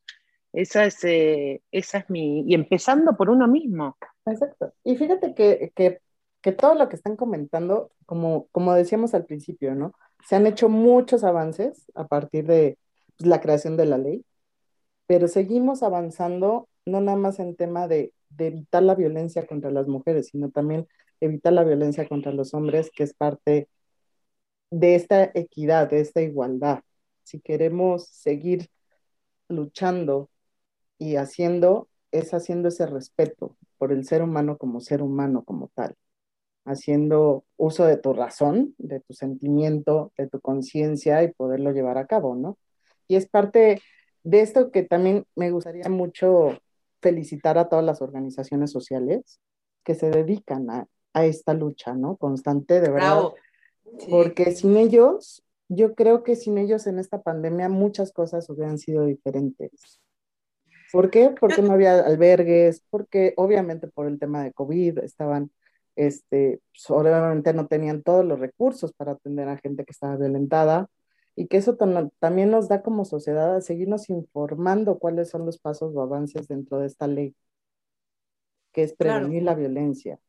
Esa es, eh, esa es mi, y empezando por uno mismo. Exacto. Y fíjate que, que que todo lo que están comentando, como, como decíamos al principio, ¿no? Se han hecho muchos avances a partir de pues, la creación de la ley, pero seguimos avanzando no nada más en tema de, de evitar la violencia contra las mujeres, sino también evitar la violencia contra los hombres, que es parte de esta equidad, de esta igualdad. Si queremos seguir luchando y haciendo, es haciendo ese respeto por el ser humano como ser humano como tal haciendo uso de tu razón, de tu sentimiento, de tu conciencia y poderlo llevar a cabo, ¿no? Y es parte de esto que también me gustaría mucho felicitar a todas las organizaciones sociales que se dedican a, esta lucha, ¿no? Constante, de verdad. Porque sin ellos, yo creo que sin ellos en esta pandemia muchas cosas hubieran sido diferentes. ¿Por qué? Porque no había albergues, porque obviamente por el tema de COVID estaban este, pues, obviamente no tenían todos los recursos para atender a gente que estaba violentada y que eso también nos da como sociedad a seguirnos informando cuáles son los pasos o avances dentro de esta ley, que es prevenir la violencia.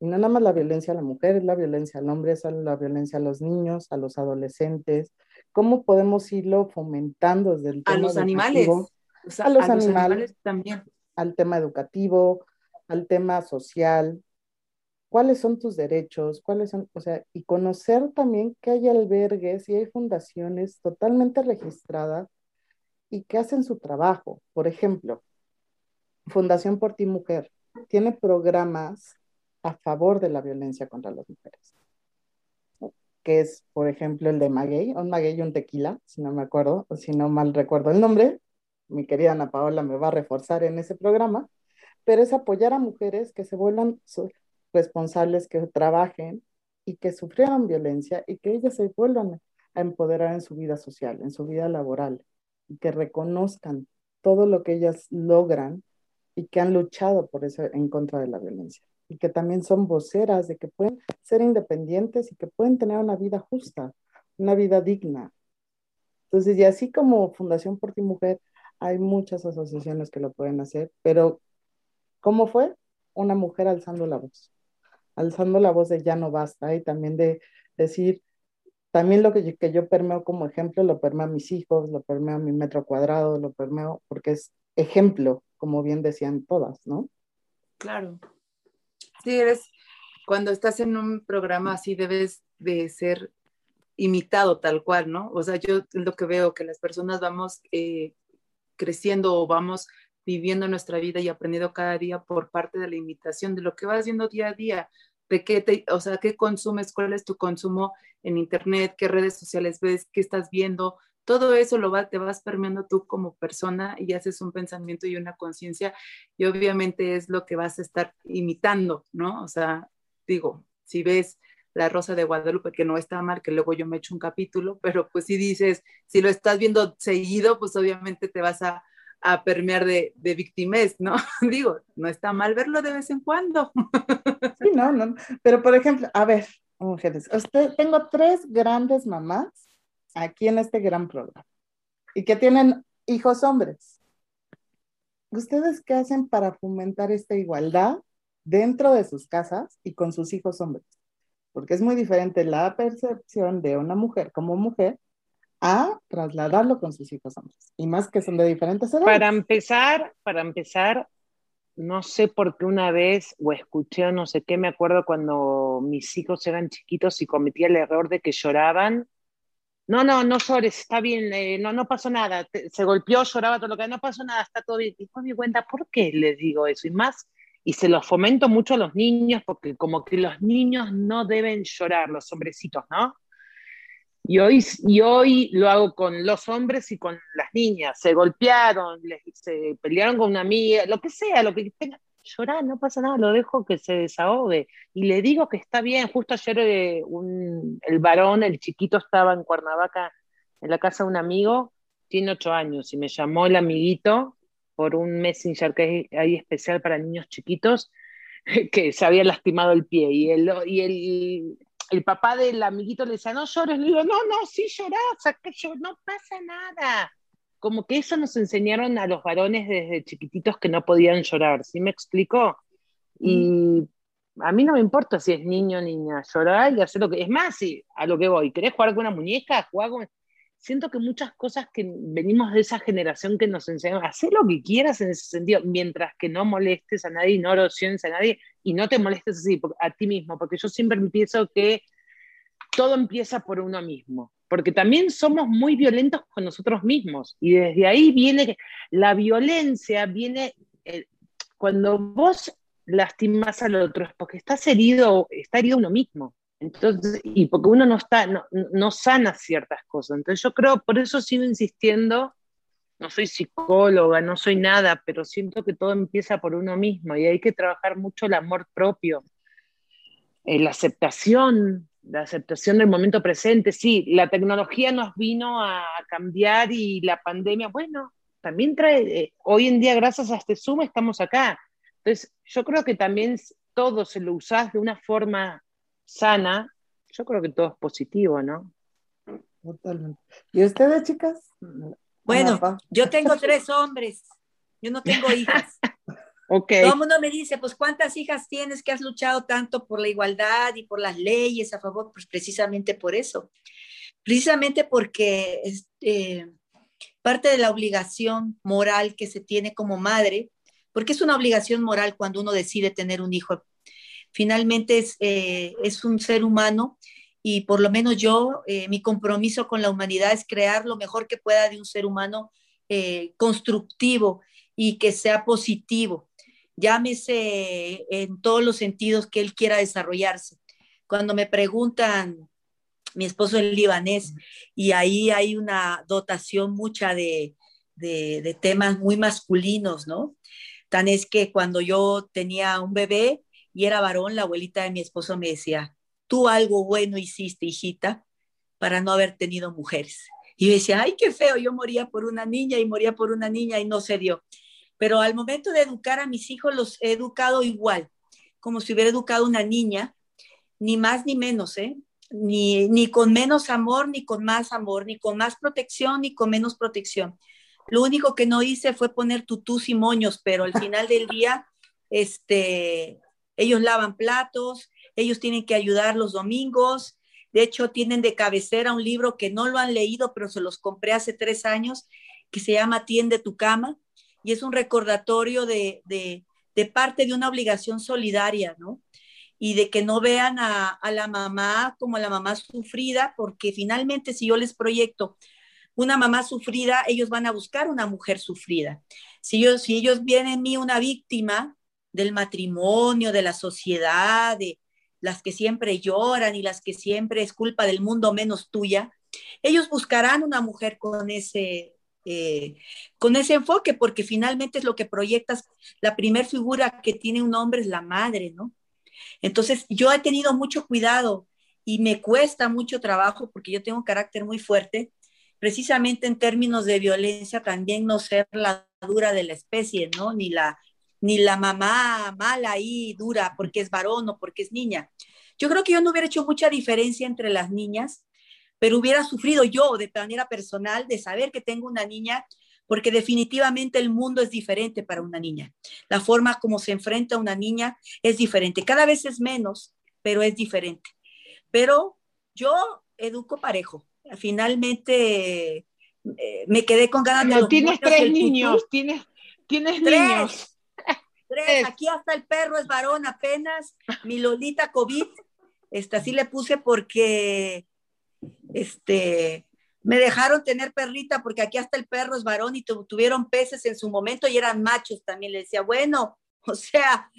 Y no nada más la violencia a la mujer, es la violencia al hombre, es la violencia a los niños, a los adolescentes. ¿Cómo podemos irlo fomentando desde el tema a los animales? a los animales también. Al tema educativo, al tema social, cuáles son tus derechos, cuáles son, o sea, y conocer también que hay albergues y hay fundaciones totalmente registradas y que hacen su trabajo. Por ejemplo, Fundación por Ti Mujer tiene programas a favor de la violencia contra las mujeres, que es, por ejemplo, el de Maguey, un Maguey y un tequila, si no me acuerdo, o si no mal recuerdo el nombre, mi querida Ana Paola me va a reforzar en ese programa, pero es apoyar a mujeres que se vuelvan responsables que trabajen y que sufrieron violencia y que ellas se vuelvan a empoderar en su vida social, en su vida laboral, y que reconozcan todo lo que ellas logran y que han luchado por eso en contra de la violencia y que también son voceras de que pueden ser independientes y que pueden tener una vida justa, una vida digna. Entonces, y así como Fundación por Ti Mujer, hay muchas asociaciones que lo pueden hacer, pero ¿cómo fue? una mujer alzando la voz, alzando la voz de ya no basta y también de decir, también lo que yo, que yo permeo como ejemplo, lo permeo a mis hijos, lo permeo a mi metro cuadrado, lo permeo porque es ejemplo, como bien decían todas, ¿no? Claro. Sí, eres, cuando estás en un programa así debes de ser imitado tal cual, ¿no? O sea, yo lo que veo que las personas vamos eh, creciendo o vamos viviendo nuestra vida y aprendiendo cada día por parte de la imitación de lo que vas haciendo día a día, de qué te, o sea, qué consumes, cuál es tu consumo en internet, qué redes sociales ves, qué estás viendo, todo eso lo va, te vas permeando tú como persona y haces un pensamiento y una conciencia y obviamente es lo que vas a estar imitando, ¿no? O sea, digo, si ves la Rosa de Guadalupe, que no está mal, que luego yo me echo un capítulo, pero pues si dices, si lo estás viendo seguido, pues obviamente te vas a, a permear de, de victimez, ¿no? Digo, no está mal verlo de vez en cuando. sí, no, no, pero por ejemplo, a ver, mujeres, usted, tengo tres grandes mamás aquí en este gran programa y que tienen hijos hombres. ¿Ustedes qué hacen para fomentar esta igualdad dentro de sus casas y con sus hijos hombres? Porque es muy diferente la percepción de una mujer como mujer a trasladarlo con sus hijos hombres. Y más que son de diferentes edades. Para empezar, para empezar, no sé por qué una vez o escuché no sé qué, me acuerdo cuando mis hijos eran chiquitos y cometía el error de que lloraban no, no, no llores, está bien, eh, no, no pasó nada, se golpeó, lloraba todo lo que no pasó nada, está todo bien. Y después me cuenta, ¿por qué les digo eso? Y más, y se lo fomento mucho a los niños, porque como que los niños no deben llorar, los hombrecitos, ¿no? Y hoy, y hoy lo hago con los hombres y con las niñas. Se golpearon, se pelearon con una amiga, lo que sea, lo que tenga llorar, no pasa nada, lo dejo que se desahogue. Y le digo que está bien, justo ayer eh, el varón, el chiquito estaba en Cuernavaca, en la casa de un amigo, tiene ocho años, y me llamó el amiguito por un messenger que hay especial para niños chiquitos, que se había lastimado el pie. Y el, y el, el papá del amiguito le decía, no llores, le digo, no, no, sí llorás, no pasa nada como que eso nos enseñaron a los varones desde chiquititos que no podían llorar, ¿sí me explico? Y a mí no me importa si es niño o niña, llorar y hacer lo que... Es más, si a lo que voy, ¿querés jugar con una muñeca? Jugar con... Siento que muchas cosas que venimos de esa generación que nos enseñan, hacer lo que quieras en ese sentido, mientras que no molestes a nadie, no erosiones a nadie y no te molestes así a ti mismo, porque yo siempre pienso que todo empieza por uno mismo porque también somos muy violentos con nosotros mismos y desde ahí viene la violencia, viene eh, cuando vos lastimas al otro, es porque estás herido, está herido uno mismo. Entonces, y porque uno no está, no, no sana ciertas cosas. Entonces yo creo, por eso sigo insistiendo, no soy psicóloga, no soy nada, pero siento que todo empieza por uno mismo y hay que trabajar mucho el amor propio, eh, la aceptación, la aceptación del momento presente, sí, la tecnología nos vino a cambiar y la pandemia, bueno, también trae, eh, hoy en día gracias a este Zoom estamos acá. Entonces, yo creo que también todo se lo usás de una forma sana, yo creo que todo es positivo, ¿no? Totalmente. ¿Y ustedes, chicas? Bueno, yo tengo tres hombres, yo no tengo hijas. Okay. Todo mundo me dice, pues ¿cuántas hijas tienes que has luchado tanto por la igualdad y por las leyes a favor? Pues precisamente por eso. Precisamente porque es, eh, parte de la obligación moral que se tiene como madre, porque es una obligación moral cuando uno decide tener un hijo. Finalmente es, eh, es un ser humano y por lo menos yo, eh, mi compromiso con la humanidad es crear lo mejor que pueda de un ser humano constructivo y que sea positivo llámese en todos los sentidos que él quiera desarrollarse. Cuando me preguntan, mi esposo es libanés y ahí hay una dotación mucha de, de, temas muy masculinos, ¿no? Tan es que cuando yo tenía un bebé y era varón, la abuelita de mi esposo me decía, tú algo bueno hiciste, hijita, para no haber tenido mujeres. Y yo decía, ay, qué feo, yo moría por una niña y moría por una niña y no se dio pero al momento de educar a mis hijos los he educado igual, como si hubiera educado una niña, ni más ni menos, ¿eh? Ni, ni con menos amor, ni con más amor, ni con más protección, ni con menos protección. Lo único que no hice fue poner tutús y moños, pero al final del día este, ellos lavan platos, ellos tienen que ayudar los domingos. De hecho, tienen de cabecera un libro que no lo han leído, pero se los compré hace tres años, que se llama Tiende tu cama, y es un recordatorio de, de, parte de una obligación solidaria, ¿no? Y de que no vean a, la mamá como la mamá sufrida, porque finalmente si yo les proyecto una mamá sufrida, ellos van a buscar una mujer sufrida. Si, yo, si ellos vienen en mí una víctima del matrimonio, de la sociedad, de las que siempre lloran y las que siempre es culpa del mundo menos tuya, ellos buscarán una mujer con ese, eh, con ese enfoque, porque finalmente es lo que proyectas. La primer figura que tiene un hombre es la madre, ¿no? Entonces, yo he tenido mucho cuidado y me cuesta mucho trabajo porque yo tengo un carácter muy fuerte precisamente en términos de violencia también no ser la dura de la especie, ¿no? Ni la, ni la mamá mala ahí dura porque es varón o porque es niña. Yo creo que yo no hubiera hecho mucha diferencia entre las niñas, pero hubiera sufrido yo de manera personal de saber que tengo una niña, porque definitivamente el mundo es diferente para una niña. La forma como se enfrenta una niña es diferente. Cada vez es menos, pero es diferente. Pero yo educo parejo finalmente eh, me quedé con ganas no, tienes tres niños, tienes, tienes tres, niños. Tres. Aquí hasta el perro es varón apenas, mi Lolita COVID, esta sí le puse porque este me dejaron tener perrita porque aquí hasta el perro es varón y tuvieron peces en su momento y eran machos también. Le decía, bueno, O sea,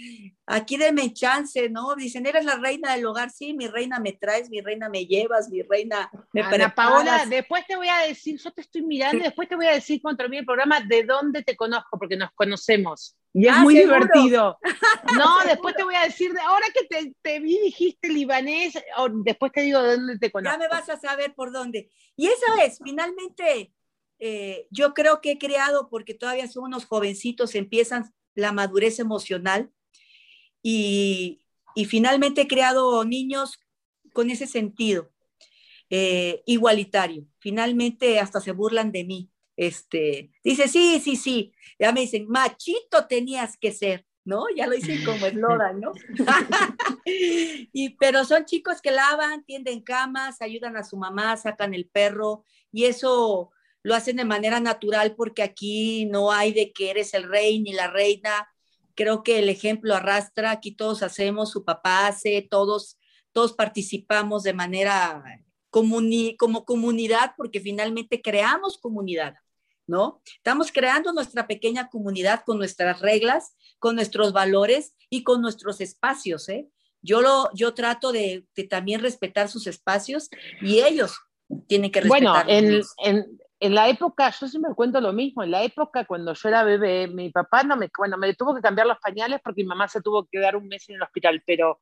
aquí deme chance, ¿no? Dicen, eres la reina del hogar, sí, mi reina me traes, mi reina me llevas, mi reina me Ana Paola, después te voy a decir, yo te estoy mirando después te voy a decir cuando termine el programa de dónde te conozco, porque nos conocemos. Y es ah, muy divertido. No, después te voy a decir, ahora que te, te, vi dijiste libanés, o después te digo de dónde te conozco. Ya me vas a saber por dónde. Y eso es, finalmente, eh, yo creo que he creado, porque todavía son unos jovencitos, empiezan la madurez emocional y, finalmente he creado niños con ese sentido eh, igualitario. Finalmente hasta se burlan de mí. Este, dice, sí, sí, sí. Ya me dicen, machito tenías que ser, ¿no? Ya lo dicen como eslogan, ¿no? y, pero son chicos que lavan, tienden camas, ayudan a su mamá, sacan el perro y eso lo hacen de manera natural porque aquí no hay de que eres el rey ni la reina. Creo que el ejemplo arrastra, aquí todos hacemos, su papá hace, todos, todos participamos de manera como comunidad porque finalmente creamos comunidad, ¿no? Estamos creando nuestra pequeña comunidad con nuestras reglas, con nuestros valores y con nuestros espacios, ¿eh? Yo, lo, yo trato de, también respetar sus espacios y ellos tienen que respetar. Bueno, en, en la época, yo siempre cuento lo mismo, en la época cuando yo era bebé, mi papá no me, bueno, me tuvo que cambiar los pañales porque mi mamá se tuvo que quedar un mes en el hospital, pero,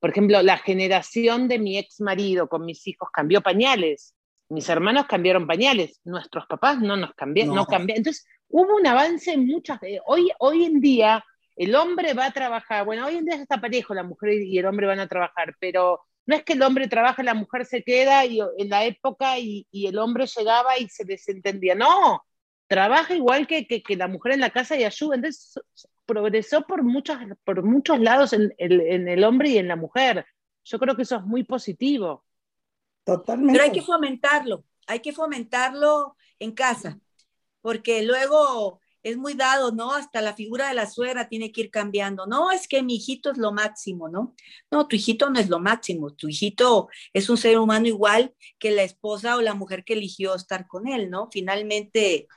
por ejemplo, la generación de mi ex marido con mis hijos cambió pañales, mis hermanos cambiaron pañales, nuestros papás no nos cambiaron, no, cambiaron. Entonces, hubo un avance en muchas, hoy, hoy en día el hombre va a trabajar, bueno, hoy en día está parejo, la mujer y el hombre van a trabajar, pero no es que el hombre trabaja, la mujer se queda y, en la época y, el hombre llegaba y se desentendía. No, trabaja igual que, que, la mujer en la casa y ayuda. Entonces progresó por, muchos, por muchos lados en, en, el hombre y en la mujer. Yo creo que eso es muy positivo. Totalmente. Pero hay que fomentarlo, hay que fomentarlo en casa, porque luego es muy dado, ¿no? Hasta la figura de la suegra tiene que ir cambiando. No, es que mi hijito es lo máximo, ¿no? No, tu hijito no es lo máximo. Tu hijito es un ser humano igual que la esposa o la mujer que eligió estar con él, ¿no? Finalmente,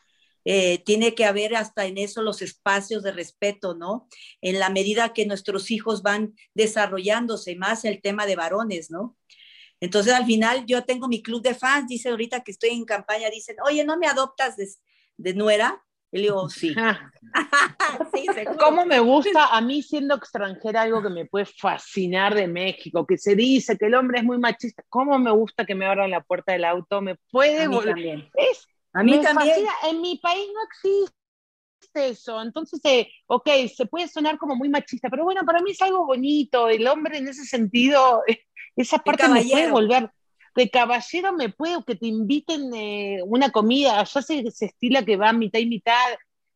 eh, tiene que haber hasta en eso los espacios de respeto, ¿no? En la medida que nuestros hijos van desarrollándose, más el tema de varones, ¿no? Entonces, al final, yo tengo mi club de fans, dice ahorita que estoy en campaña, dicen, oye, ¿no me adoptas de, de nuera? Y le digo, sí. sí ¿Cómo me gusta a mí siendo extranjera algo que me puede fascinar de México? Que se dice que el hombre es muy machista. ¿Cómo me gusta que me abran la puerta del auto? Me puede a mí también. Es, a mí también. En mi país no existe eso. Entonces, eh, ok, se puede sonar como muy machista, pero bueno, para mí es algo bonito. El hombre en ese sentido, esa parte me puede volver de caballero me puedo que te inviten eh, una comida, ya se, se estila que va mitad y mitad,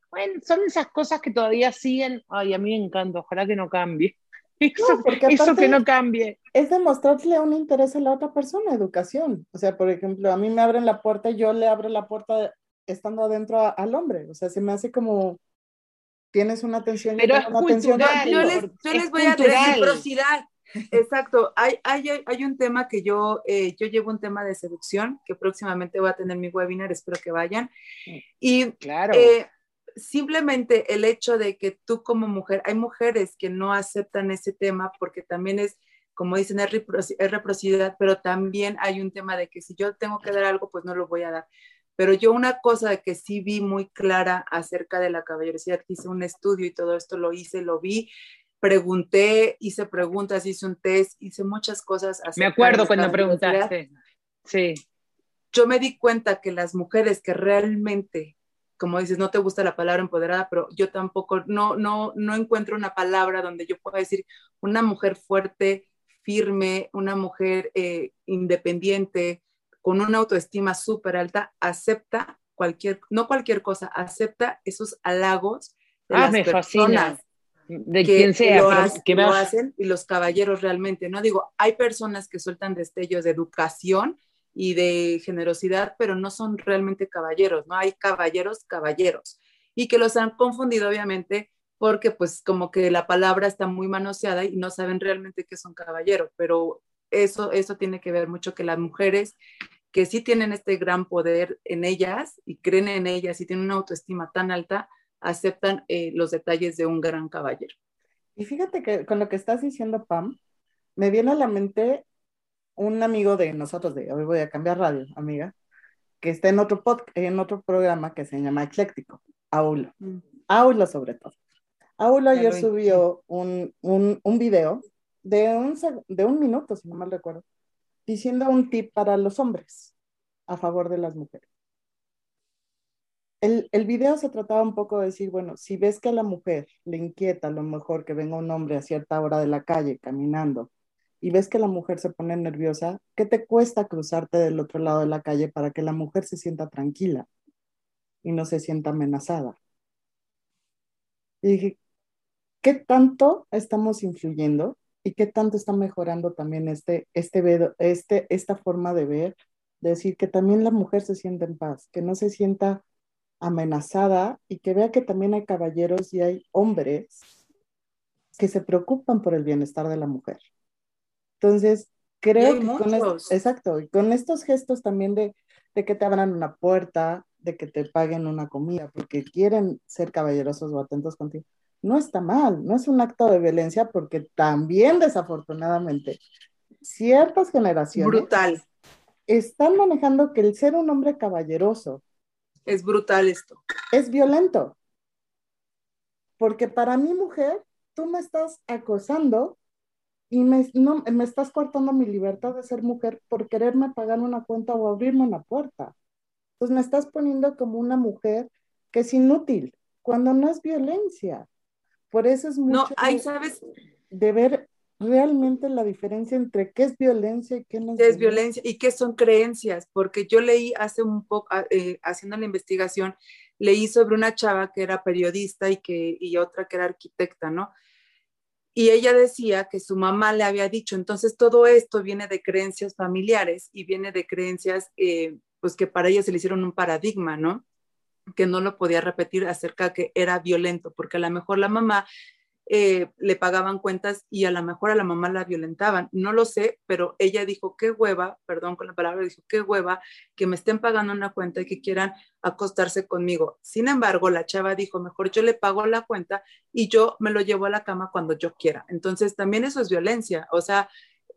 bueno, son esas cosas que todavía siguen, ay, a mí me encanta, ojalá que no cambie. Eso, eso que no cambie. Es demostrarle un interés a la otra persona, educación. O sea, por ejemplo, a mí me abren la puerta y yo le abro la puerta estando adentro al hombre. O sea, se me hace como tienes una atención. Pero es cultural, yo les, yo les voy a decir reciprocidad. Exacto, hay, hay, hay, un tema que yo, eh, yo llevo un tema de seducción que próximamente voy a tener mi webinar, espero que vayan. Y claro. Eh, simplemente el hecho de que tú como mujer, hay mujeres que no aceptan ese tema porque también es, como dicen, es, reciprocidad, pero también hay un tema de que si yo tengo que dar algo, pues no lo voy a dar. Pero yo una cosa que sí vi muy clara acerca de la caballerosidad, hice un estudio y todo esto lo hice, lo vi, pregunté, hice preguntas, hice un test, hice muchas cosas. Me acuerdo cuando preguntaste. Sí. Yo me di cuenta que las mujeres que realmente como dices, no te gusta la palabra empoderada, pero yo tampoco, no, no, no encuentro una palabra donde yo pueda decir una mujer fuerte, firme, una mujer eh, independiente, con una autoestima súper alta, acepta cualquier, no cualquier cosa, acepta esos halagos de ah, las personas. De quien sea, que lo hacen y los caballeros realmente, ¿no? Digo, hay personas que sueltan destellos de educación y de generosidad, pero no son realmente caballeros, ¿no? Hay caballeros, caballeros, y que los han confundido obviamente porque pues como que la palabra está muy manoseada y no saben realmente que son caballeros, pero eso, eso tiene que ver mucho que las mujeres que sí tienen este gran poder en ellas y creen en ellas y tienen una autoestima tan alta, aceptan eh, los detalles de un gran caballero. Y fíjate que con lo que estás diciendo, Pam, me viene a la mente un amigo de nosotros, de hoy voy a cambiar radio, amiga, que está en otro, en otro programa que se llama Ecléctico, Aulo. Mm. Aulo sobre todo. Aulo ayer subió un, un, un, video de un, de un minuto, si no mal recuerdo, diciendo un tip para los hombres a favor de las mujeres. El, el, video se trataba un poco de decir, bueno, si ves que a la mujer le inquieta a lo mejor que venga un hombre a cierta hora de la calle caminando y ves que la mujer se pone nerviosa, ¿qué te cuesta cruzarte del otro lado de la calle para que la mujer se sienta tranquila y no se sienta amenazada? Y dije, ¿qué tanto estamos influyendo y qué tanto está mejorando también este, este, este, esta forma de ver, de decir que también la mujer se sienta en paz, que no se sienta amenazada y que vea que también hay caballeros y hay hombres que se preocupan por el bienestar de la mujer. Entonces, creo que con, exacto, y con estos gestos también de, de, que te abran una puerta, de que te paguen una comida, porque quieren ser caballerosos o atentos contigo, no está mal, no es un acto de violencia, porque también desafortunadamente ciertas generaciones brutal están manejando que el ser un hombre caballeroso es brutal esto. Es violento. Porque para mi mujer, tú me estás acosando y me, no, me estás cortando mi libertad de ser mujer por quererme pagar una cuenta o abrirme una puerta. Entonces me estás poniendo como una mujer que es inútil, cuando no es violencia. Por eso es mucho no, ahí sabes de ver realmente la diferencia entre qué es violencia y qué no es, ¿Qué es violencia. y qué son creencias, porque yo leí hace un poco, ah, eh, haciendo la investigación, leí sobre una chava que era periodista y, que, y otra que era arquitecta, ¿no? Y ella decía que su mamá le había dicho, entonces todo esto viene de creencias familiares y viene de creencias, eh, pues que para ella se le hicieron un paradigma, ¿no? Que no lo podía repetir acerca que era violento, porque a lo mejor la mamá eh, le pagaban cuentas y a lo mejor a la mamá la violentaban. No lo sé, pero ella dijo, qué hueva, perdón con la palabra, dijo, qué hueva que me estén pagando una cuenta y que quieran acostarse conmigo. Sin embargo, la chava dijo, mejor yo le pago la cuenta y yo me lo llevo a la cama cuando yo quiera. Entonces, también eso es violencia. O sea,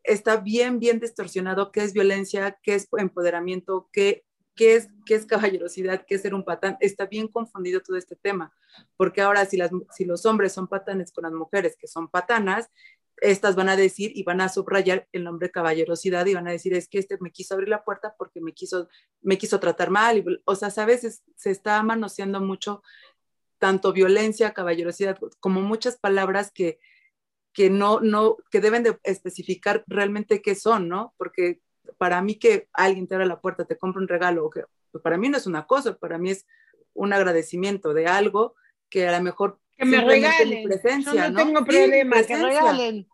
está bien, bien distorsionado qué es violencia, qué es empoderamiento, qué qué es, qué es caballerosidad, qué es ser un patán. Está bien confundido todo este tema, porque ahora si, las, si los hombres son patanes con las mujeres que son patanas, estas van a decir y van a subrayar el nombre caballerosidad y van a decir es que este me quiso abrir la puerta porque me quiso, me quiso tratar mal. o sea, sabes, se está manoseando mucho tanto violencia, caballerosidad, como muchas palabras que, que no, no, que deben de especificar realmente qué son, ¿no? Porque para mí que alguien te abra la puerta, te compra un regalo, que, pues para mí no es una cosa, para mí es un agradecimiento de algo que a lo mejor que me regalen. Mi presencia, no, tengo problema, que regalen.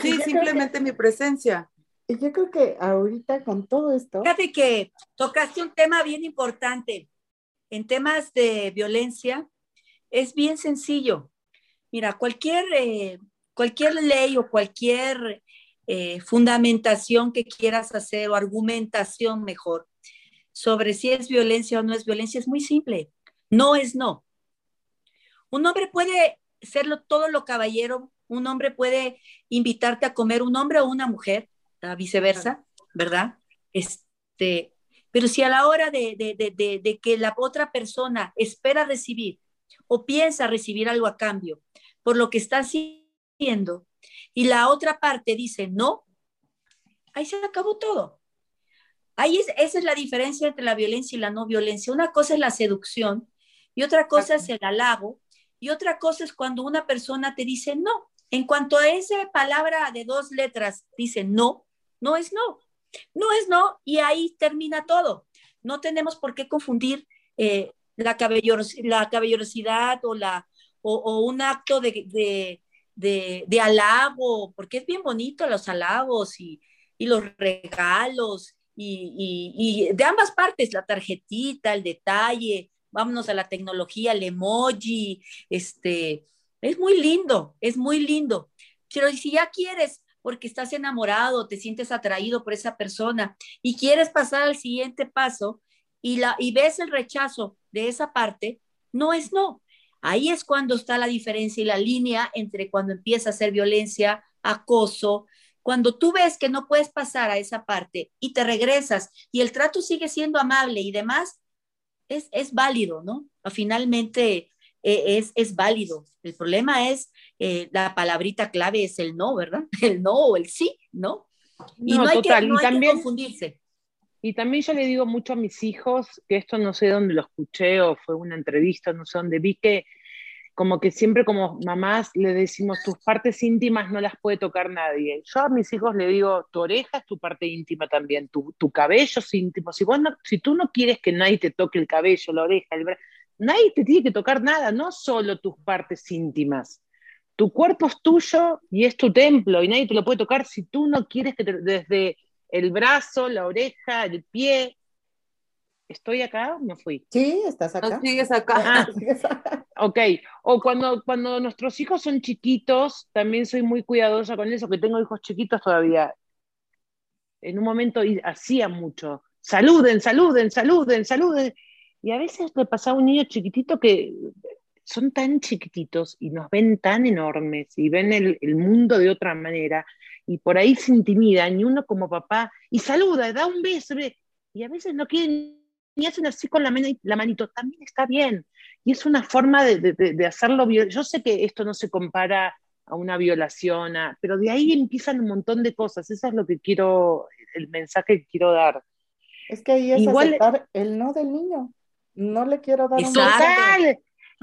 Sí, simplemente mi presencia. Y yo creo que ahorita con todo esto. Fíjate que tocaste un tema bien importante. En temas de violencia, es bien sencillo. Mira, cualquier, eh, cualquier ley o cualquier eh, fundamentación que quieras hacer o argumentación mejor sobre si es violencia o no es violencia es muy simple. No es no. Un hombre puede serlo todo lo caballero, un hombre puede invitarte a comer, un hombre o una mujer, viceversa, ¿verdad? Este, pero si a la hora de, de, que la otra persona espera recibir o piensa recibir algo a cambio por lo que está haciendo y la otra parte dice no, ahí se acabó todo. Ahí es, esa es la diferencia entre la violencia y la no violencia. Una cosa es la seducción y otra cosa es el halago y otra cosa es cuando una persona te dice no. En cuanto a esa palabra de dos letras dice no, no es no. No es no y ahí termina todo. No tenemos por qué confundir eh, la, la caballerosidad o, la, o, un acto de, de, halago, porque es bien bonito los halagos y, y los regalos y, y, de ambas partes, la tarjetita, el detalle, vámonos a la tecnología, el emoji, este, es muy lindo, es muy lindo. Pero si ya quieres, porque estás enamorado, te sientes atraído por esa persona y quieres pasar al siguiente paso y, la, y ves el rechazo de esa parte, no es no. Ahí es cuando está la diferencia y la línea entre cuando empieza a ser violencia, acoso, cuando tú ves que no puedes pasar a esa parte y te regresas y el trato sigue siendo amable y demás, es, es válido, ¿no? Finalmente eh, es, es válido. El problema es, eh, la palabrita clave es el no, ¿verdad? El no o el sí, ¿no? Y no, hay, que, también, confundirse. Y también yo le digo mucho a mis hijos, que esto no sé dónde lo escuché o fue una entrevista, no sé dónde vi que como que siempre como mamás le decimos tus partes íntimas no las puede tocar nadie. Yo a mis hijos le digo, tu oreja es tu parte íntima también, tu, tu cabello es íntimo. Si, si tú no quieres que nadie te toque el cabello, la oreja, el brazo, nadie te tiene que tocar nada, no solo tus partes íntimas. Tu cuerpo es tuyo y es tu templo y nadie te lo puede tocar si tú no quieres que desde el brazo, la oreja, el pie. ¿Estoy acá o me fui? Sí, estás acá. No, sigues acá. Ah, ok. O cuando, cuando nuestros hijos son chiquitos, también soy muy cuidadosa con eso, que tengo hijos chiquitos todavía. En un momento hacía mucho. Saluden, saluden, saluden, saluden. Y a veces le pasa a un niño chiquitito que son tan chiquititos y nos ven tan enormes y ven el, mundo de otra manera y por ahí se intimidan y uno como papá y saluda, da un beso y a veces no quieren ni hacen así con la, la manito, también está bien. Y es una forma de, de, hacerlo. Yo sé que esto no se compara a una violación, pero de ahí empiezan un montón de cosas. Eso es lo que quiero, el mensaje que quiero dar. Es que ahí es aceptar el no del niño no le quiero dar un Total.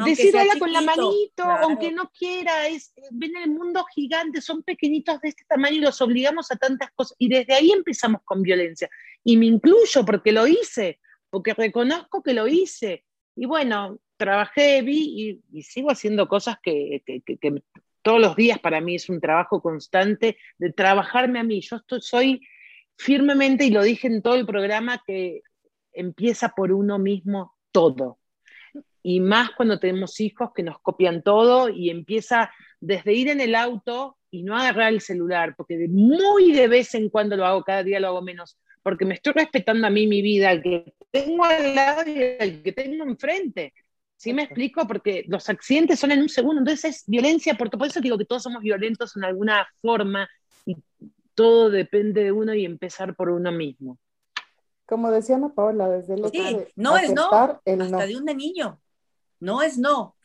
Decir con la manito, aunque no quiera, es, ven el mundo gigante, son pequeñitos de este tamaño y los obligamos a tantas cosas. Y desde ahí empezamos con violencia. Y me incluyo porque lo hice, porque reconozco que lo hice. Y bueno, trabajé, vi y, sigo haciendo cosas que, que, que, todos los días para mí es un trabajo constante de trabajarme a mí. Yo estoy, soy firmemente, y lo dije en todo el programa, que empieza por uno mismo todo. Y más cuando tenemos hijos que nos copian todo y empieza desde ir en el auto y no agarrar el celular, porque muy de vez en cuando lo hago, cada día lo hago menos, porque me estoy respetando a mí mi vida, al que tengo al lado y al que tengo enfrente. ¿Sí me explico? Porque los accidentes son en un segundo, entonces es violencia, por, por eso digo que todos somos violentos en alguna forma y todo depende de uno y empezar por uno mismo. Como decía Ana Paula, desde el sí, no es no, hasta de un niño. No es no.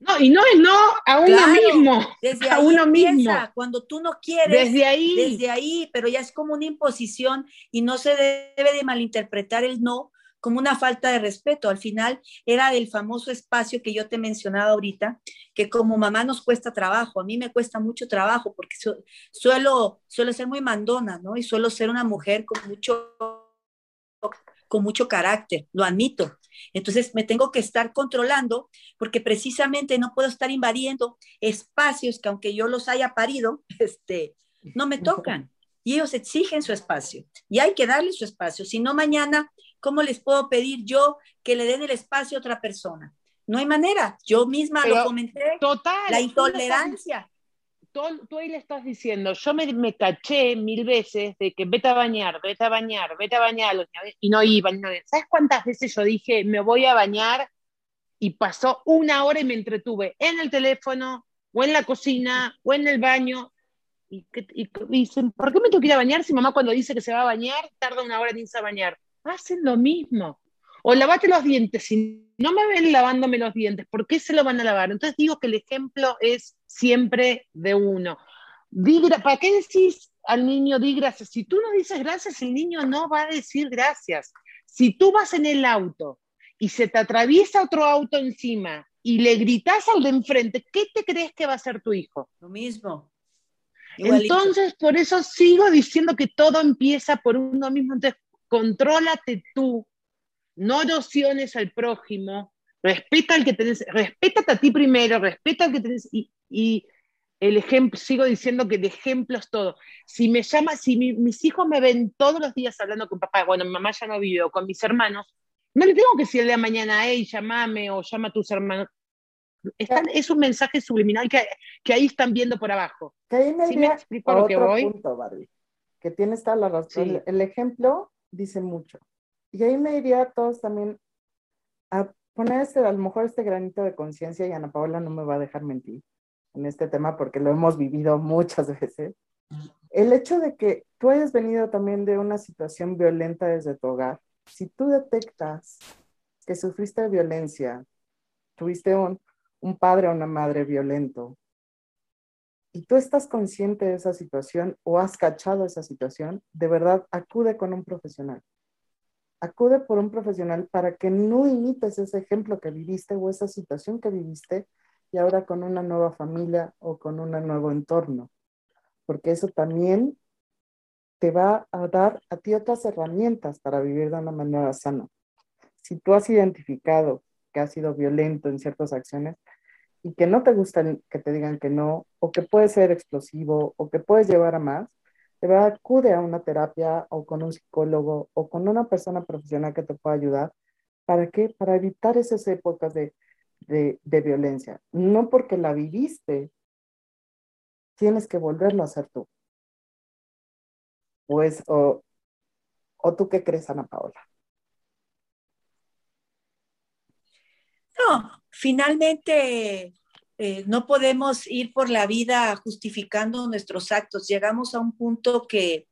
No, y no es no a uno mismo. Desde a ahí uno mismo. Cuando tú no quieres. Desde ahí. Desde ahí, pero ya es como una imposición y no se debe de malinterpretar el no como una falta de respeto. Al final era el famoso espacio que yo te mencionaba ahorita, que como mamá nos cuesta trabajo. A mí me cuesta mucho trabajo porque suelo, suelo ser muy mandona, ¿no? Y suelo ser una mujer con mucho con mucho carácter, lo admito. Entonces me tengo que estar controlando porque precisamente no puedo estar invadiendo espacios que aunque yo los haya parido, este, no me tocan. Y ellos exigen su espacio y hay que darle su espacio. Si no, mañana, ¿cómo les puedo pedir yo que le den el espacio a otra persona? No hay manera. Yo misma lo comenté. Total. La intolerancia tú, ahí le estás diciendo, yo me, caché mil veces de que vete a bañar, vete a bañar, vete a bañar, y no iba. No, ¿Sabes cuántas veces yo dije, me voy a bañar? Y pasó una hora y me entretuve en el teléfono, o en la cocina, o en el baño. Y, dicen, ¿por qué me tengo que ir a bañar si mamá cuando dice que se va a bañar tarda una hora en irse a bañar? Hacen lo mismo. O lavate los dientes. Si no me ven lavándome los dientes, ¿por qué se lo van a lavar? Entonces digo que el ejemplo es siempre de uno. ¿Para qué decís al niño di gracias? Si tú no dices gracias, el niño no va a decir gracias. Si tú vas en el auto y se te atraviesa otro auto encima y le gritas al de enfrente, ¿qué te crees que va a hacer tu hijo? Lo mismo. Entonces, por eso sigo diciendo que todo empieza por uno mismo. Entonces, contrólate tú, no erosiones al prójimo, respeta al que tenés, respétate a ti primero, respeta al que tenés, y, y el ejemplo, sigo diciendo que el ejemplo es todo. Si me llama, si mis hijos me ven todos los días hablando con papá, bueno, mi mamá ya no vive, o con mis hermanos, no le tengo que decir el día de mañana, hey, llamame o llama a tus hermanos. es un mensaje subliminal que, que, ahí están viendo por abajo. Que ahí me, me explico lo que voy? Punto, Barbie, que tienes toda la razón. El, ejemplo dice mucho. Y ahí me iría todos también a poner este, a lo mejor este granito de conciencia y Ana Paola no me va a dejar mentir en este tema porque lo hemos vivido muchas veces. El hecho de que tú hayas venido también de una situación violenta desde tu hogar, si tú detectas que sufriste violencia, tuviste un, un padre o una madre violento, y tú estás consciente de esa situación o has cachado esa situación, de verdad acude con un profesional. Acude por un profesional para que no imites ese ejemplo que viviste o esa situación que viviste y ahora con una nueva familia o con un nuevo entorno, porque eso también te va a dar a ti otras herramientas para vivir de una manera sana. Si tú has identificado que has sido violento en ciertas acciones y que no te gustan que te digan que no, o que puede ser explosivo, o que puedes llevar a más, de verdad acude a una terapia o con un psicólogo o con una persona profesional que te pueda ayudar. ¿Para qué? Para evitar esas épocas de de, violencia. No porque la viviste, tienes que volverlo a hacer tú. Pues, o, o tú qué crees, Ana Paola? No, finalmente eh, no podemos ir por la vida justificando nuestros actos. Llegamos a un punto que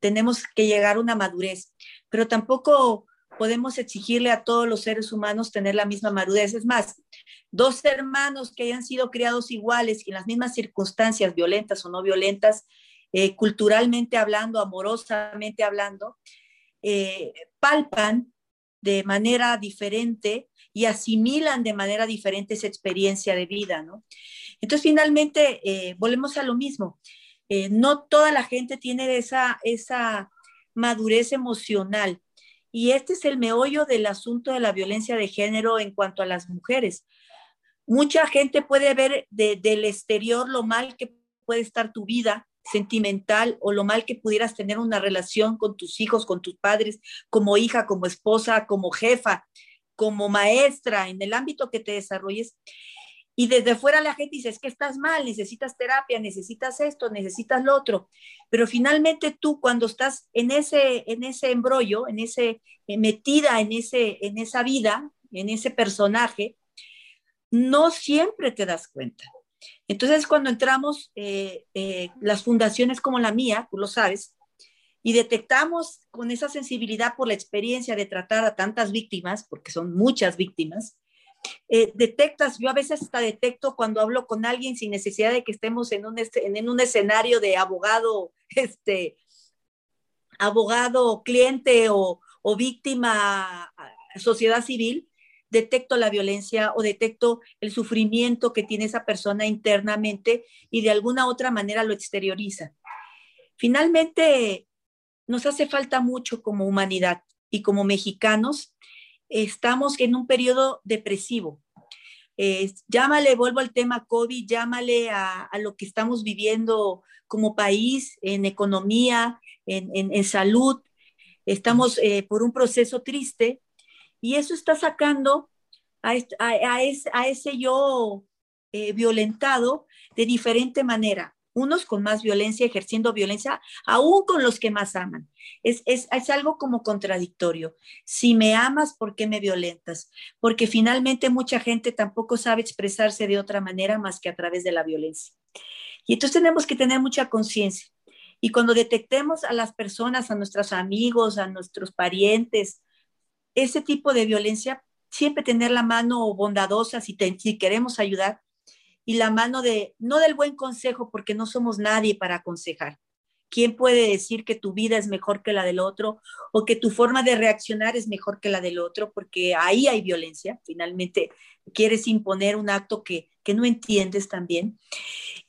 tenemos que llegar a una madurez, pero tampoco podemos exigirle a todos los seres humanos tener la misma madurez. Es más, dos hermanos que hayan sido criados iguales y en las mismas circunstancias, violentas o no violentas, eh, culturalmente hablando, amorosamente hablando, eh, palpan de manera diferente y asimilan de manera diferente esa experiencia de vida, ¿no? Entonces, finalmente, eh, volvemos a lo mismo. no toda la gente tiene esa, esa madurez emocional y este es el meollo del asunto de la violencia de género en cuanto a las mujeres. Mucha gente puede ver del exterior lo mal que puede estar tu vida sentimental o lo mal que pudieras tener una relación con tus hijos, con tus padres, como hija, como esposa, como jefa, como maestra, en el ámbito que te desarrolles. Y desde fuera la gente dice, es que estás mal, necesitas terapia, necesitas esto, necesitas lo otro. Pero finalmente tú cuando estás en ese, en ese embrollo, en ese, eh, metida en, ese, en esa vida, en ese personaje, no siempre te das cuenta. Entonces cuando entramos, eh, eh, las fundaciones como la mía, tú lo sabes, y detectamos con esa sensibilidad por la experiencia de tratar a tantas víctimas, porque son muchas víctimas, eh, detectas, yo a veces hasta detecto cuando hablo con alguien sin necesidad de que estemos en un, en un escenario de abogado, este, abogado, cliente o, o víctima, sociedad civil, detecto la violencia o detecto el sufrimiento que tiene esa persona internamente y de alguna otra manera lo exterioriza. Finalmente, nos hace falta mucho como humanidad y como mexicanos estamos en un periodo depresivo. llámale, vuelvo al tema COVID, llámale a, lo que estamos viviendo como país, en economía, en, salud. Estamos eh, por un proceso triste y eso está sacando a, ese, yo eh, violentado de diferente manera unos con más violencia, ejerciendo violencia, aún con los que más aman. Es, es, algo como contradictorio. Si me amas, ¿por qué me violentas? Porque finalmente mucha gente tampoco sabe expresarse de otra manera más que a través de la violencia. Y entonces tenemos que tener mucha conciencia. Y cuando detectemos a las personas, a nuestros amigos, a nuestros parientes, ese tipo de violencia, siempre tener la mano bondadosa si, si queremos ayudar, y la mano de, no del buen consejo, porque no somos nadie para aconsejar. ¿Quién puede decir que tu vida es mejor que la del otro o que tu forma de reaccionar es mejor que la del otro? Porque ahí hay violencia. Finalmente, quieres imponer un acto que, que no entiendes también.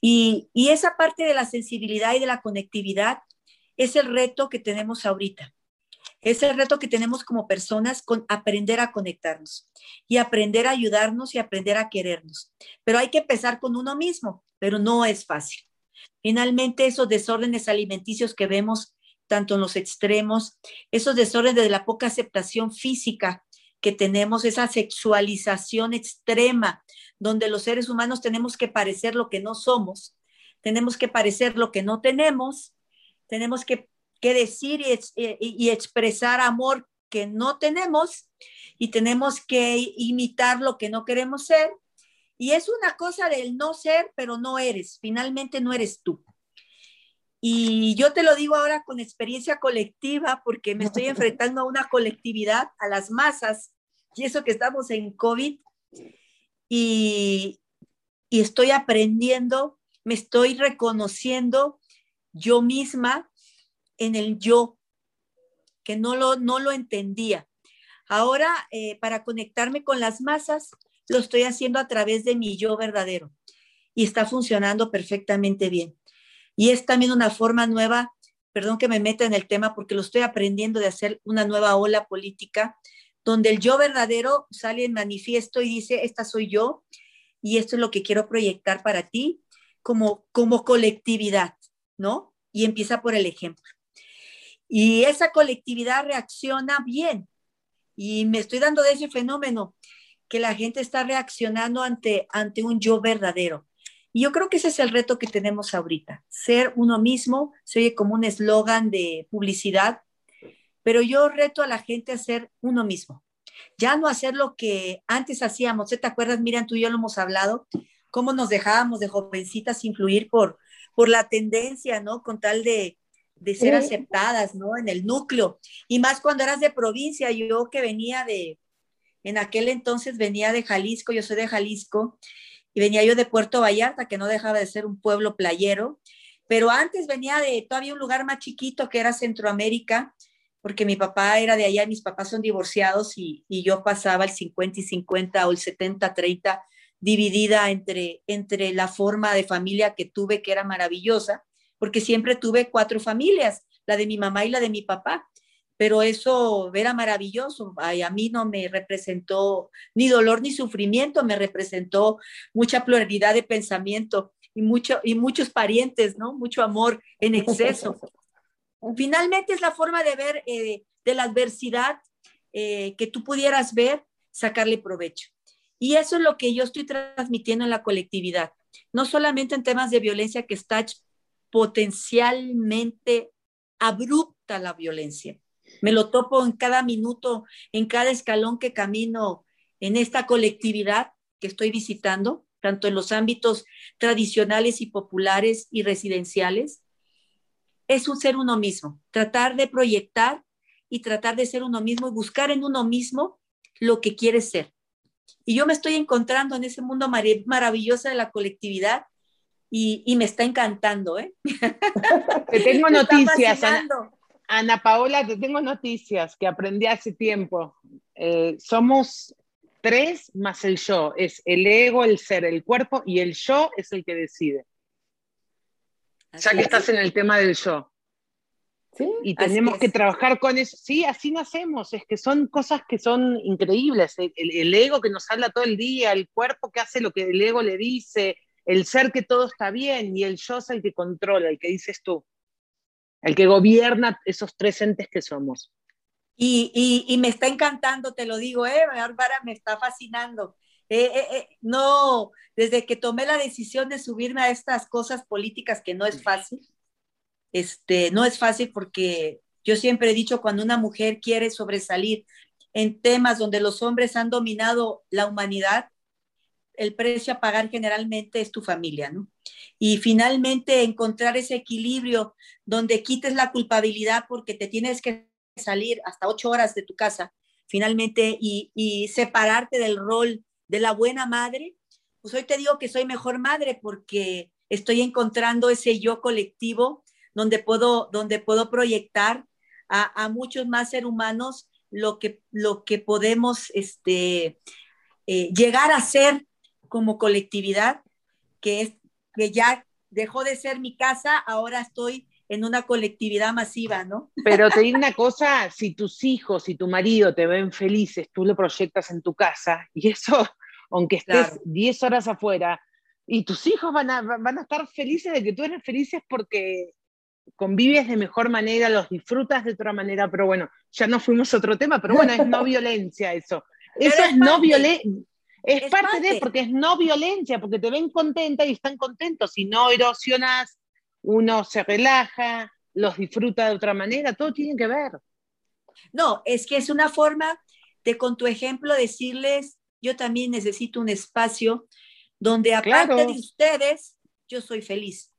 Y, y esa parte de la sensibilidad y de la conectividad es el reto que tenemos ahorita. Es el reto que tenemos como personas con aprender a conectarnos y aprender a ayudarnos y aprender a querernos. Pero hay que empezar con uno mismo, pero no es fácil. Finalmente, esos desórdenes alimenticios que vemos tanto en los extremos, esos desórdenes de la poca aceptación física que tenemos, esa sexualización extrema, donde los seres humanos tenemos que parecer lo que no somos, tenemos que parecer lo que no tenemos, tenemos que que decir eh, y, expresar amor que no tenemos y tenemos que imitar lo que no queremos ser. Y es una cosa del no ser, pero no eres. Finalmente no eres tú. Y yo te lo digo ahora con experiencia colectiva, porque me estoy enfrentando a una colectividad, a las masas, y eso que estamos en COVID, y, y estoy aprendiendo, me estoy reconociendo yo misma en el yo, que no lo, no lo entendía. Ahora, eh, para conectarme con las masas, lo estoy haciendo a través de mi yo verdadero y está funcionando perfectamente bien. Y es también una forma nueva, perdón que me meta en el tema porque lo estoy aprendiendo de hacer una nueva ola política, donde el yo verdadero sale en manifiesto y dice, esta soy yo y esto es lo que quiero proyectar para ti como, como colectividad, ¿no? Y empieza por el ejemplo. Y esa colectividad reacciona bien. Y me estoy dando de ese fenómeno, que la gente está reaccionando ante, ante un yo verdadero. Y yo creo que ese es el reto que tenemos ahorita, ser uno mismo, se oye como un eslogan de publicidad, pero yo reto a la gente a ser uno mismo, ya no hacer lo que antes hacíamos. ¿Te acuerdas, Miriam, tú y yo lo hemos hablado, cómo nos dejábamos de jovencitas influir por, por la tendencia, ¿no? Con tal de, de ser aceptadas, ¿no? En el núcleo. Y más cuando eras de provincia, yo que venía de, en aquel entonces venía de Jalisco, yo soy de Jalisco, y venía yo de Puerto Vallarta, que no dejaba de ser un pueblo playero, pero antes venía de todavía un lugar más chiquito que era Centroamérica, porque mi papá era de allá, mis papás son divorciados y, y yo pasaba el 50 y 50 o el 70-30 dividida entre, entre la forma de familia que tuve, que era maravillosa, porque siempre tuve cuatro familias, la de mi mamá y la de mi papá, pero eso era maravilloso. a mí no me representó ni dolor ni sufrimiento, me representó mucha pluralidad de pensamiento y, mucho, y muchos parientes, ¿no? Mucho amor en exceso. Finalmente es la forma de ver eh, de la adversidad eh, que tú pudieras ver, sacarle provecho. Y eso es lo que yo estoy transmitiendo en la colectividad, no solamente en temas de violencia que está potencialmente abrupta la violencia. Me lo topo en cada minuto, en cada escalón que camino en esta colectividad que estoy visitando, tanto en los ámbitos tradicionales y populares y residenciales. Es un ser uno mismo, tratar de proyectar y tratar de ser uno mismo y buscar en uno mismo lo que quiere ser. Y yo me estoy encontrando en ese mundo maravilloso de la colectividad y, me está encantando, ¿eh? Te tengo noticias, Ana, Paola, te tengo noticias que aprendí hace tiempo. Eh, somos tres más el yo, es el ego, el ser, el cuerpo y el yo es el que decide. ya que estás en el tema del yo. y tenemos que trabajar con eso. Sí, así nacemos, es que son cosas que son increíbles. El, ego que nos habla todo el día, el cuerpo que hace lo que el ego le dice, el ser que todo está bien y el yo es el que controla, el que dices tú, el que gobierna esos tres entes que somos. Y, y, me está encantando, te lo digo, ¿eh? Bárbara, me está fascinando. Eh, eh, eh, no, desde que tomé la decisión de subirme a estas cosas políticas que no es fácil, este, no es fácil porque yo siempre he dicho, cuando una mujer quiere sobresalir en temas donde los hombres han dominado la humanidad, el precio a pagar generalmente es tu familia, ¿no? Y finalmente encontrar ese equilibrio donde quites la culpabilidad porque te tienes que salir hasta ocho horas de tu casa, finalmente, y, separarte del rol de la buena madre, pues hoy te digo que soy mejor madre porque estoy encontrando ese yo colectivo donde puedo, donde puedo proyectar a, muchos más seres humanos lo que, lo que podemos este, eh, llegar a ser como colectividad, que, es, que ya dejó de ser mi casa, ahora estoy en una colectividad masiva, ¿no? Pero te digo una cosa, si tus hijos y tu marido te ven felices, tú lo proyectas en tu casa y eso, aunque estés 10 horas afuera, y tus hijos van a, van a estar felices de que tú eres felices porque convives de mejor manera, los disfrutas de otra manera, pero bueno, ya no fuimos a otro tema, pero bueno, es no violencia eso. Eso es, no violencia. Es, parte, de, porque es no violencia, porque te ven contenta y están contentos. Si no erosionas, uno se relaja, los disfruta de otra manera, todo tiene que ver. No, es que es una forma de con tu ejemplo decirles, yo también necesito un espacio donde aparte de ustedes, yo soy feliz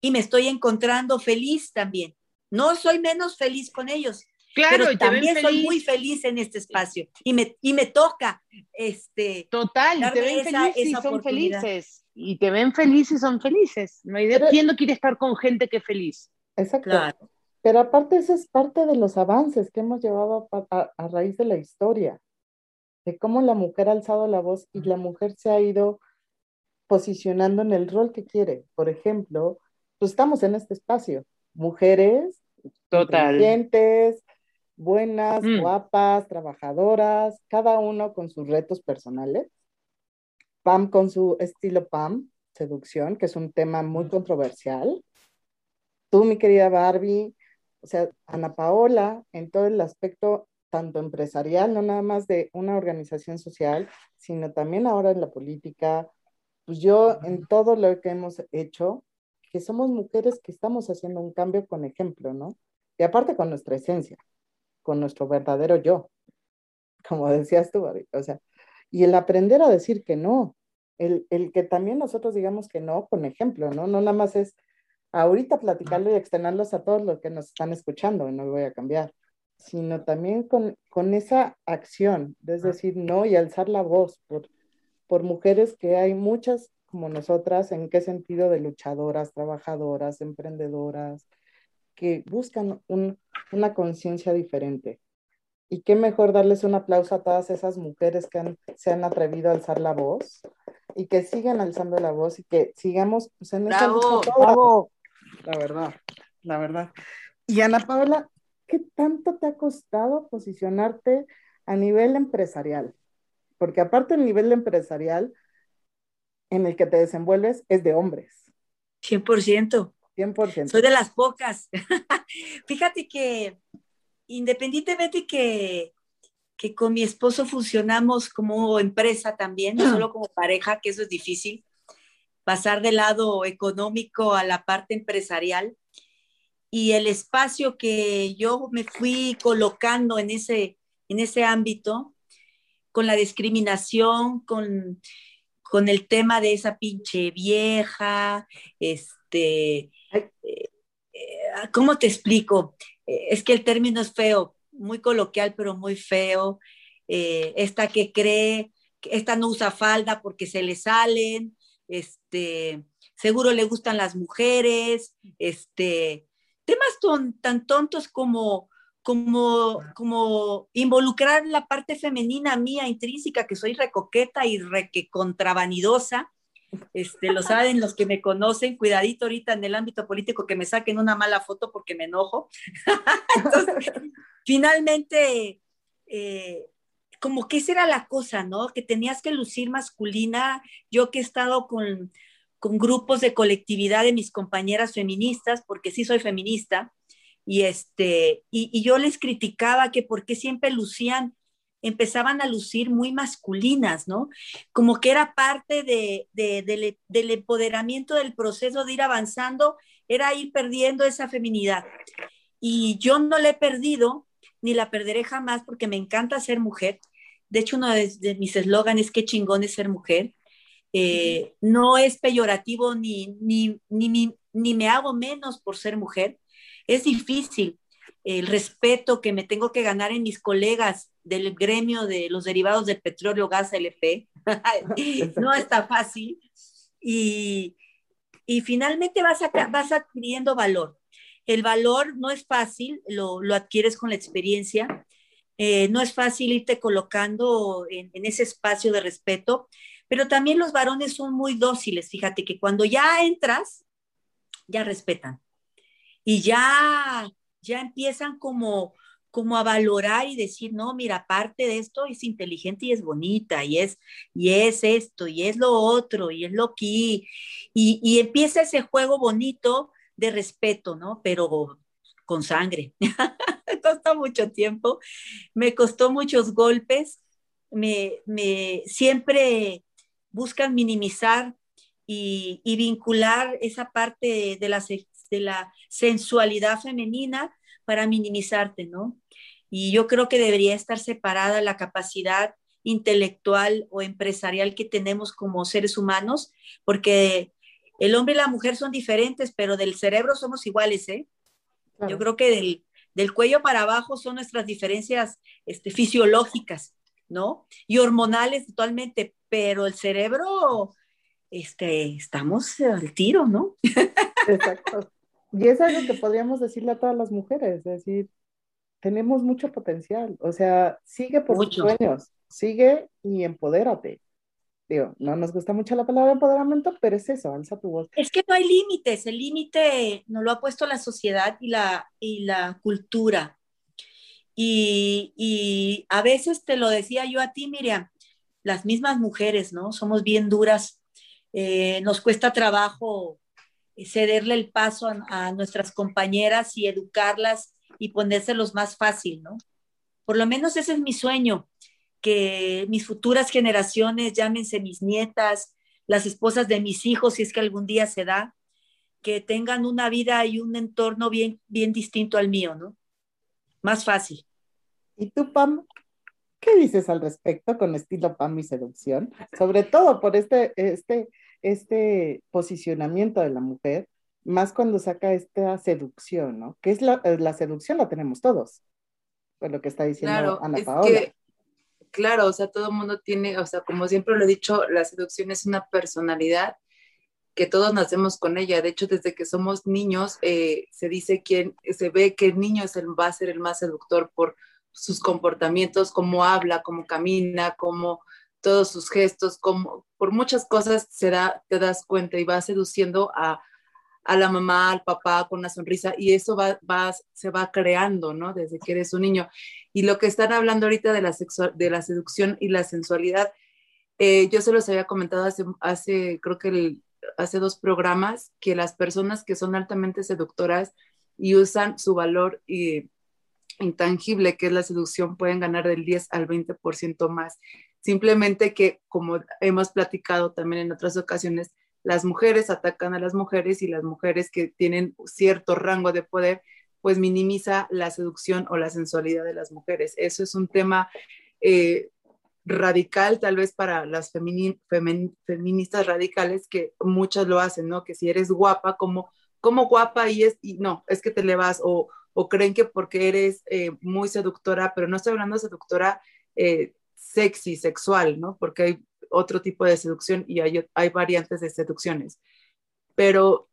y me estoy encontrando feliz también. No soy menos feliz con ellos, Claro, pero también soy muy feliz en este espacio y me, y me toca este total y te ven felices y son felices y te ven felices y son felices no hay ¿quién no quiere estar con gente que es feliz? Exacto. Pero aparte eso es parte de los avances que hemos llevado a, a, raíz de la historia, de cómo la mujer ha alzado la voz y la mujer se ha ido posicionando en el rol que quiere. Por ejemplo, pues estamos en este espacio, mujeres Total. inteligentes, buenas, mm. guapas, trabajadoras, cada uno con sus retos personales. Pam con su estilo Pam, seducción, que es un tema muy controversial. Tú, mi querida Barbie, o sea, Ana Paola, en todo el aspecto tanto empresarial, no nada más de una organización social, sino también ahora en la política, pues yo en todo lo que hemos hecho, que somos mujeres que estamos haciendo un cambio con ejemplo, ¿no? Y aparte con nuestra esencia, con nuestro verdadero yo, como decías tú, o sea, y el aprender a decir que no, el, el, que también nosotros digamos que no con ejemplo, ¿no? No nada más es ahorita platicarlo y externarlos a todos los que nos están escuchando, no voy a cambiar, sino también con, con esa acción, es decir, no y alzar la voz por, por mujeres que hay muchas como nosotras, ¿en qué sentido de luchadoras, trabajadoras, emprendedoras, que buscan una conciencia diferente? Y qué mejor darles un aplauso a todas esas mujeres que se han atrevido a alzar la voz y que sigan alzando la voz y que sigamos pues, en lucha La verdad, la verdad. Y Ana Paula, ¿qué tanto te ha costado posicionarte a nivel empresarial? Porque aparte del nivel empresarial, en el que te desenvuelves es de hombres. 100%. 100%. Soy de las pocas. Fíjate que independientemente que, que con mi esposo funcionamos como empresa también, no solo como pareja, que eso es difícil, pasar del lado económico a la parte empresarial. Y el espacio que yo me fui colocando en ese, en ese ámbito, con la discriminación, con con el tema de esa pinche vieja, este, ¿cómo te explico? Eh, es que el término es feo, muy coloquial, pero muy feo. Eh, esta que cree, esta no usa falda porque se le salen, este, seguro le gustan las mujeres, este, temas tan tontos como como, como involucrar la parte femenina mía intrínseca, que soy recoqueta y re contravanidosa, Este, lo saben los que me conocen, cuidadito ahorita en el ámbito político que me saquen una mala foto porque me enojo. finalmente, eh, como que esa era la cosa, ¿no? Que tenías que lucir masculina. Yo que he estado con, con grupos de colectividad de mis compañeras feministas, porque sí soy feminista, y, este, y, yo les criticaba que porque siempre lucían, empezaban a lucir muy masculinas, ¿no? Como que era parte de, del, empoderamiento del proceso de ir avanzando, era ir perdiendo esa feminidad. Y yo no la he perdido, ni la perderé jamás, porque me encanta ser mujer. De hecho, uno de, mis eslóganes es qué chingón es ser mujer. Eh, no es peyorativo ni, ni, ni, ni, me hago menos por ser mujer. Es difícil el respeto que me tengo que ganar en mis colegas del gremio de los derivados del petróleo, gas, LP. no está fácil. Y, y finalmente vas, a, vas adquiriendo valor. El valor no es fácil, lo, lo adquieres con la experiencia. Eh, no es fácil irte colocando en, en, ese espacio de respeto, pero también los varones son muy dóciles, fíjate que cuando ya entras, ya respetan y ya, ya empiezan como, como a valorar y decir, no, mira, aparte de esto es inteligente y es bonita, y es, y es esto, y es lo otro, y es lo que, y, y empieza ese juego bonito de respeto, ¿no? Pero con sangre. Costó mucho tiempo, me costó muchos golpes, me, me siempre buscan minimizar y, vincular esa parte de la, de la sensualidad femenina para minimizarte, ¿no? Y yo creo que debería estar separada la capacidad intelectual o empresarial que tenemos como seres humanos, porque el hombre y la mujer son diferentes, pero del cerebro somos iguales, ¿eh? Yo creo que del, del, cuello para abajo son nuestras diferencias este, fisiológicas. ¿no? Y hormonales totalmente, pero el cerebro, este, estamos al tiro, ¿no? Exacto. Y es algo que podríamos decirle a todas las mujeres, es decir, tenemos mucho potencial, o sea, sigue por tus sueños, sigue y empodérate. Digo, no nos gusta mucho la palabra empoderamiento, pero es eso, alza tu voz. Es que no hay límites, el límite nos lo ha puesto la sociedad y la, y la cultura. Y, a veces te lo decía yo a ti, Miriam, las mismas mujeres, ¿no? Somos bien duras, eh, nos cuesta trabajo cederle el paso a, nuestras compañeras y educarlas y ponérselos más fácil, ¿no? Por lo menos ese es mi sueño, que mis futuras generaciones, llámense mis nietas, las esposas de mis hijos, si es que algún día se da, que tengan una vida y un entorno bien, bien distinto al mío, ¿no? Más fácil. ¿Y tú, Pam? ¿Qué dices al respecto con estilo Pam y seducción? Sobre todo por este, este, este posicionamiento de la mujer, más cuando saca esta seducción, ¿no? Que es la, la seducción la tenemos todos, por lo que está diciendo Ana Paola. claro, o sea, todo el mundo tiene, o sea, como siempre lo he dicho, la seducción es una personalidad que todos nacemos con ella. De hecho, desde que somos niños, eh, se dice que se ve que el niño es el, va a ser el más seductor por sus comportamientos, cómo habla, cómo camina, cómo todos sus gestos, como por muchas cosas se da, te das cuenta y vas seduciendo a, a la mamá, al papá con una sonrisa y eso va, va, se va creando, ¿no? Desde que eres un niño. Y lo que están hablando ahorita de la, sexual, de la seducción y la sensualidad, eh, yo se los había comentado hace, hace creo que hace dos programas, que las personas que son altamente seductoras y usan su valor y intangible que es la seducción pueden ganar del 10 al 20% más. Simplemente que, como hemos platicado también en otras ocasiones, las mujeres atacan a las mujeres y las mujeres que tienen cierto rango de poder, pues minimiza la seducción o la sensualidad de las mujeres. Eso es un tema eh, radical tal vez para las feministas radicales que muchas lo hacen, ¿no? Que si eres guapa, como, guapa y es, y no, es que te le vas o o creen que porque eres eh, muy seductora, pero no estoy hablando de seductora eh, sexy, sexual, ¿no? Porque hay otro tipo de seducción y hay, hay variantes de seducciones. Pero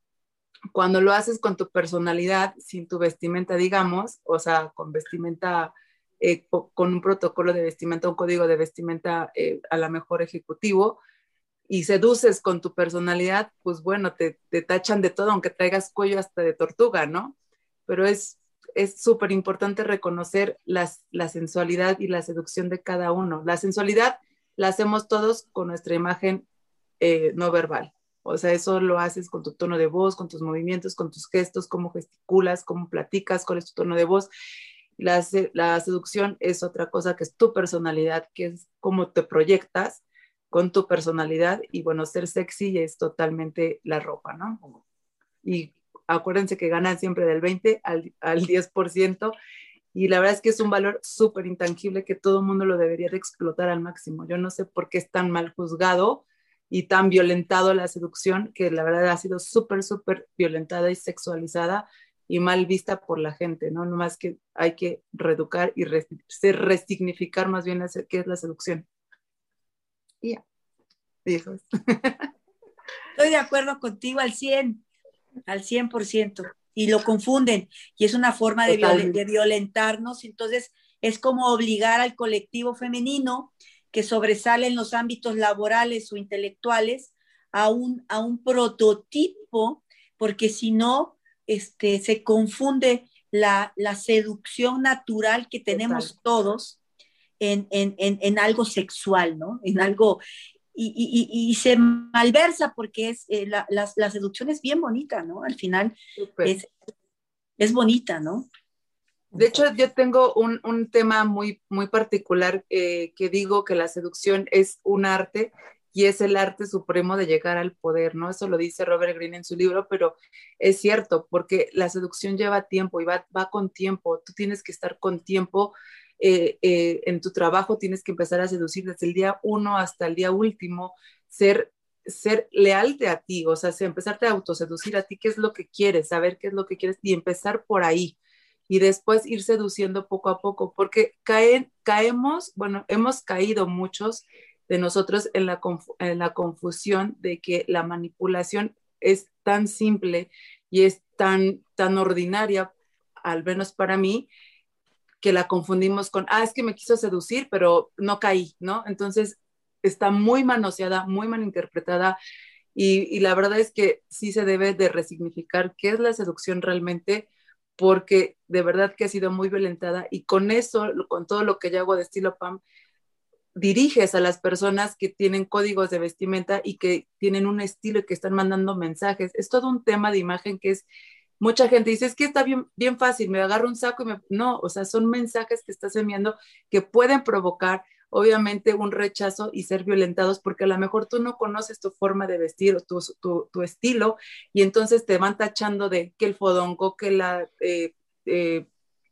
cuando lo haces con tu personalidad, sin tu vestimenta, digamos, o sea, con vestimenta, eh, con un protocolo de vestimenta, un código de vestimenta a la mejor ejecutivo, y seduces con tu personalidad, pues bueno, te, te tachan de todo, aunque traigas cuello hasta de tortuga, ¿no? Pero es es súper importante reconocer las, la sensualidad y la seducción de cada uno. La sensualidad la hacemos todos con nuestra imagen eh, no verbal. O sea, eso lo haces con tu tono de voz, con tus movimientos, con tus gestos, cómo gesticulas, cómo platicas, cuál es tu tono de voz. La, la seducción es otra cosa que es tu personalidad, que es cómo te proyectas con tu personalidad y bueno, ser sexy es totalmente la ropa, ¿no? Y acuérdense que ganan siempre del 20 al, al 10% y la verdad es que es un valor súper intangible que todo mundo lo debería de explotar al máximo. Yo no sé por qué es tan mal juzgado y tan violentado la seducción, que la verdad ha sido súper, súper violentada y sexualizada y mal vista por la gente, ¿no? No más que hay que reeducar y resignificar más bien qué es la seducción. Ya. Estoy de acuerdo contigo al 100 al 100%, y lo confunden, y es una forma de, de, violentarnos, entonces es como obligar al colectivo femenino que sobresale en los ámbitos laborales o intelectuales a un, a un prototipo, porque si no, este, se confunde la, la seducción natural que tenemos todos en, en, en, en, algo sexual, ¿no? En algo, y, se malversa porque es, eh, la, la, seducción es bien bonita, ¿no? Al final es, es, bonita, ¿no? De hecho, yo tengo un, un tema muy, muy particular eh, que digo que la seducción es un arte y es el arte supremo de llegar al poder, ¿no? Eso lo dice Robert Greene en su libro, pero es cierto, porque la seducción lleva tiempo y va, va con tiempo, tú tienes que estar con tiempo eh, eh, en tu trabajo tienes que empezar a seducir desde el día uno hasta el día último, ser, ser leal a ti, o sea, empezarte a autoseducir a ti, qué es lo que quieres, saber qué es lo que quieres y empezar por ahí. Y después ir seduciendo poco a poco, porque caen, caemos, bueno, hemos caído muchos de nosotros en la, en la confusión de que la manipulación es tan simple y es tan, tan ordinaria, al menos para mí, que la confundimos con, ah, es que me quiso seducir, pero no caí, ¿no? Entonces está muy manoseada, muy mal interpretada y, y, la verdad es que sí se debe de resignificar qué es la seducción realmente, porque de verdad que ha sido muy violentada y con eso, con todo lo que yo hago de estilo PAM, diriges a las personas que tienen códigos de vestimenta y que tienen un estilo y que están mandando mensajes. Es todo un tema de imagen que es mucha gente dice, es que está bien, bien fácil, me agarro un saco y me... No, o sea, son mensajes que estás enviando que pueden provocar obviamente un rechazo y ser violentados porque a lo mejor tú no conoces tu forma de vestir o tu, tu, estilo y entonces te van tachando de que el fodongo, que la eh, eh,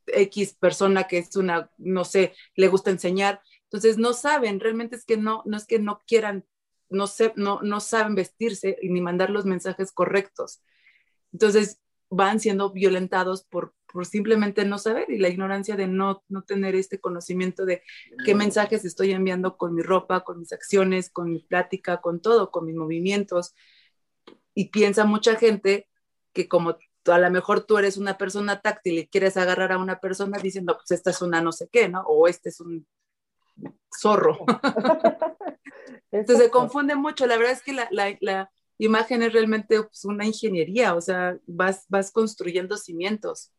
X persona que es una, no sé, le gusta enseñar. Entonces no saben, realmente es que no, no es que no quieran, no, sé, no, no saben vestirse ni mandar los mensajes correctos. Entonces, van siendo violentados por, por simplemente no saber y la ignorancia de no, no tener este conocimiento de qué mensajes estoy enviando con mi ropa, con mis acciones, con mi plática, con todo, con mis movimientos. Y piensa mucha gente que como a lo mejor tú eres una persona táctil y quieres agarrar a una persona diciendo, pues esta es una no sé qué, ¿no? O este es un zorro. Entonces se confunde mucho. La verdad es que la, la imagen es realmente pues, una ingeniería, o sea, vas, vas construyendo cimientos.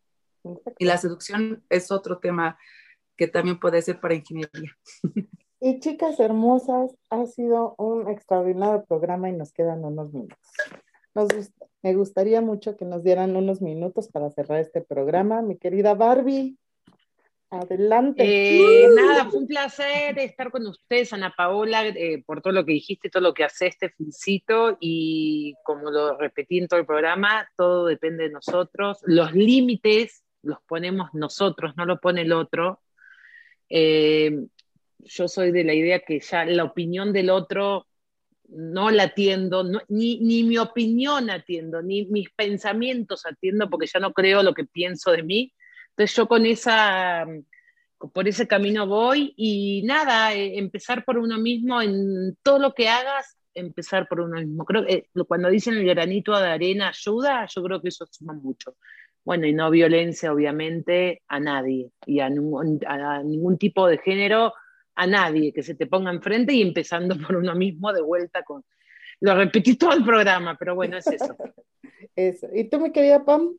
Y la seducción es otro tema que también puede ser para ingeniería. Y chicas hermosas, ha sido un extraordinario programa y nos quedan unos minutos. me gustaría mucho que nos dieran unos minutos para cerrar este programa. Mi querida Barbie, Adelante. Eh, nada, fue un placer estar con ustedes, Ana Paola, eh, por todo lo que dijiste, todo lo que haces, te felicito y como lo repetí en todo el programa, todo depende de nosotros. Los límites los ponemos nosotros, no lo pone el otro. Eh, yo soy de la idea que ya la opinión del otro no la atiendo, ni, ni mi opinión atiendo, ni mis pensamientos atiendo, porque ya no creo lo que pienso de mí entonces yo con esa, por ese camino voy y nada, eh, empezar por uno mismo en todo lo que hagas, empezar por uno mismo. Creo que eh, cuando dicen el granito de arena ayuda, yo creo que eso suma mucho. Bueno, y no violencia, obviamente, a nadie y a ningún, a ningún tipo de género, a nadie que se te ponga enfrente y empezando por uno mismo de vuelta con, Lo repetí todo el programa, pero bueno, es eso. eso. ¿Y tú, mi querida Pam?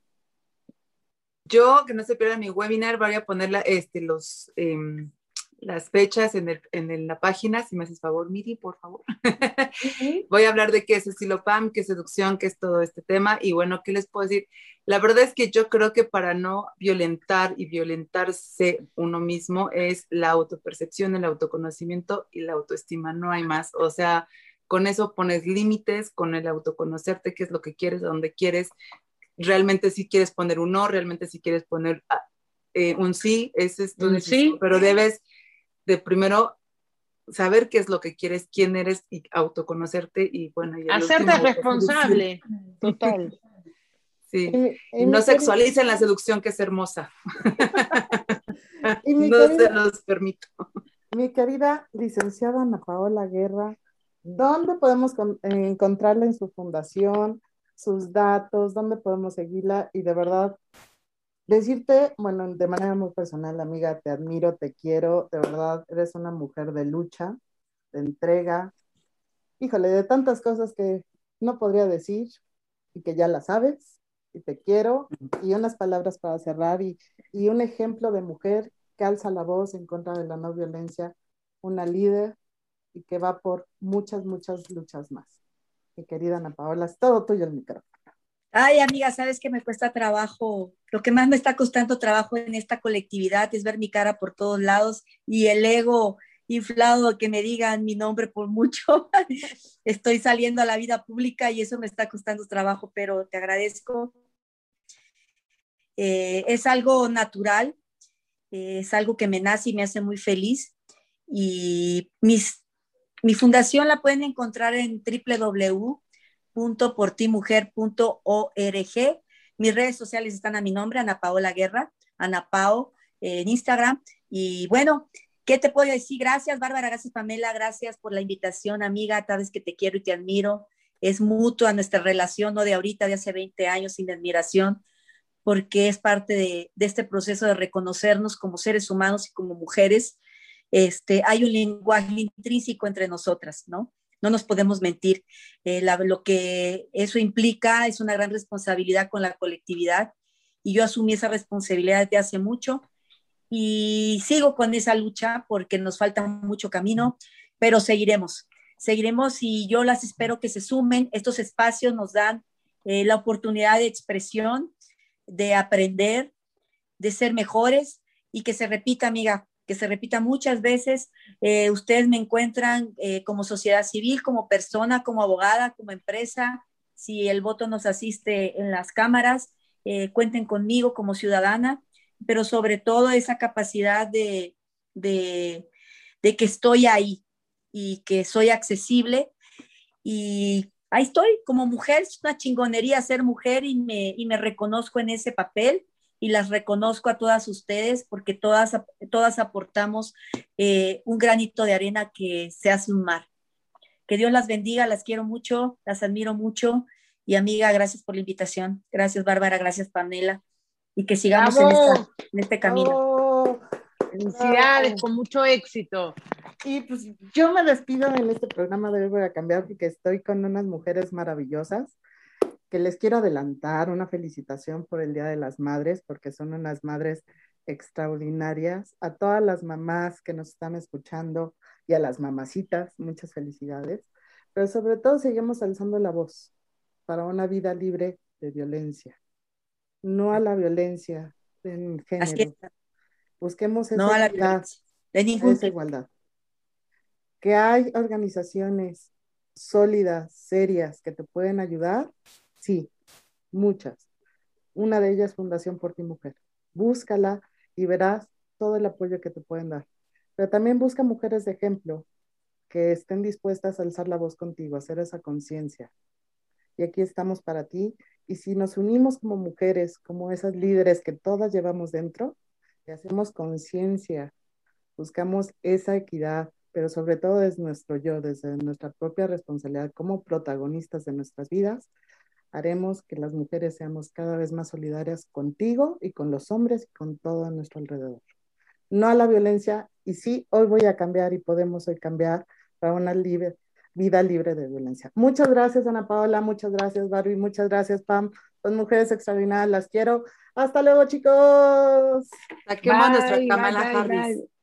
Yo, que no se pierda mi webinar, voy a poner este, los, em, las fechas en, el, en la página, si me haces favor, Miri, por favor. Voy a hablar de qué es estilo PAM, qué es seducción, qué es todo este tema. Y bueno, ¿qué les puedo decir? La verdad es que yo creo que para no violentar y violentarse uno mismo es la autopercepción, el autoconocimiento y la autoestima, no hay más. O sea, con eso pones límites, con el autoconocerte, qué es lo que quieres, a dónde quieres, realmente si quieres poner un no, realmente si quieres poner ah, eh, un sí, ese es tu sí, pero debes de primero saber qué es lo que quieres, quién eres y autoconocerte y bueno. Y Hacerte responsable, total. Sí, no sexualicen la seducción que es hermosa. no se los permito. Mi querida licenciada Ana Paola Guerra, ¿dónde podemos encontrarla en su fundación, sus datos, dónde podemos seguirla? Y de verdad, decirte, bueno, de manera muy personal, amiga, te admiro, te quiero, de verdad, eres una mujer de lucha, de entrega, híjole, de tantas cosas que no podría decir y que ya la sabes, y te quiero, y unas palabras para cerrar, y, y un ejemplo de mujer que alza la voz en contra de la no violencia, una líder y que va por muchas, muchas luchas más. Mi querida Ana Paola, es todo tuyo el micrófono. Ay, amiga, sabes que me cuesta trabajo. Lo que más me está costando trabajo en esta colectividad es ver mi cara por todos lados y el ego inflado que me digan mi nombre por mucho. Estoy saliendo a la vida pública y eso me está costando trabajo, pero te agradezco. Eh, es algo natural, eh, es algo que me nace y me hace muy feliz. Y mis, mi fundación la pueden encontrar en www www.portimujer.org. Mis redes sociales están a mi nombre, Ana Paola Guerra, Ana Pao, en Instagram. Y bueno, ¿qué te puedo decir? Gracias, Bárbara, gracias, Pamela, gracias por la invitación, amiga. Sabes que te quiero y te admiro. Es mutua nuestra relación, no de ahorita, de hace 20 años, sin admiración, porque es parte de, de este proceso de reconocernos como seres humanos y como mujeres. Este, hay un lenguaje intrínseco entre nosotras, ¿no? no nos podemos mentir. Eh, lo que eso implica es una gran responsabilidad con la colectividad y yo asumí esa responsabilidad desde hace mucho y sigo con esa lucha porque nos falta mucho camino, pero seguiremos, seguiremos y yo las espero que se sumen. Estos espacios nos dan eh, la oportunidad de expresión, de aprender, de ser mejores y que se repita, amiga, que se repita muchas veces. Eh, ustedes me encuentran eh, como sociedad civil, como persona, como abogada, como empresa. Si el voto nos asiste en las cámaras, eh, cuenten conmigo como ciudadana, pero sobre todo esa capacidad de, de, que estoy ahí y que soy accesible. Y ahí estoy como mujer, es una chingonería ser mujer y me, y me reconozco en ese papel y las reconozco a todas ustedes porque todas, todas aportamos eh, un granito de arena que se hace un mar. Que Dios las bendiga, las quiero mucho, las admiro mucho y amiga, gracias por la invitación. Gracias Bárbara, gracias Pamela y que sigamos en, este camino. Felicidades, con mucho éxito. Y pues yo me despido en este programa de hoy voy a cambiar porque estoy con unas mujeres maravillosas que les quiero adelantar una felicitación por el Día de las Madres, porque son unas madres extraordinarias. A todas las mamás que nos están escuchando y a las mamacitas, muchas felicidades. Pero sobre todo seguimos alzando la voz para una vida libre de violencia. No a la violencia en género. Busquemos esa, no igualdad, esa igualdad. Que hay organizaciones sólidas, serias, que te pueden ayudar, Sí, muchas. Una de ellas, Fundación Por Ti Mujer. Búscala y verás todo el apoyo que te pueden dar. Pero también busca mujeres de ejemplo que estén dispuestas a alzar la voz contigo, a hacer esa conciencia. Y aquí estamos para ti. Y si nos unimos como mujeres, como esas líderes que todas llevamos dentro, y hacemos conciencia, buscamos esa equidad, pero sobre todo desde nuestro yo, desde nuestra propia responsabilidad como protagonistas de nuestras vidas, haremos que las mujeres seamos cada vez más solidarias contigo y con los hombres y con todo a nuestro alrededor. No a la violencia, y sí, hoy voy a cambiar y podemos hoy cambiar para una libre, vida libre de violencia. Muchas gracias, Ana Paola, muchas gracias, Barbie, muchas gracias, Pam. Son mujeres extraordinarias, las quiero. Hasta luego, chicos. La nuestra Kamala Harris.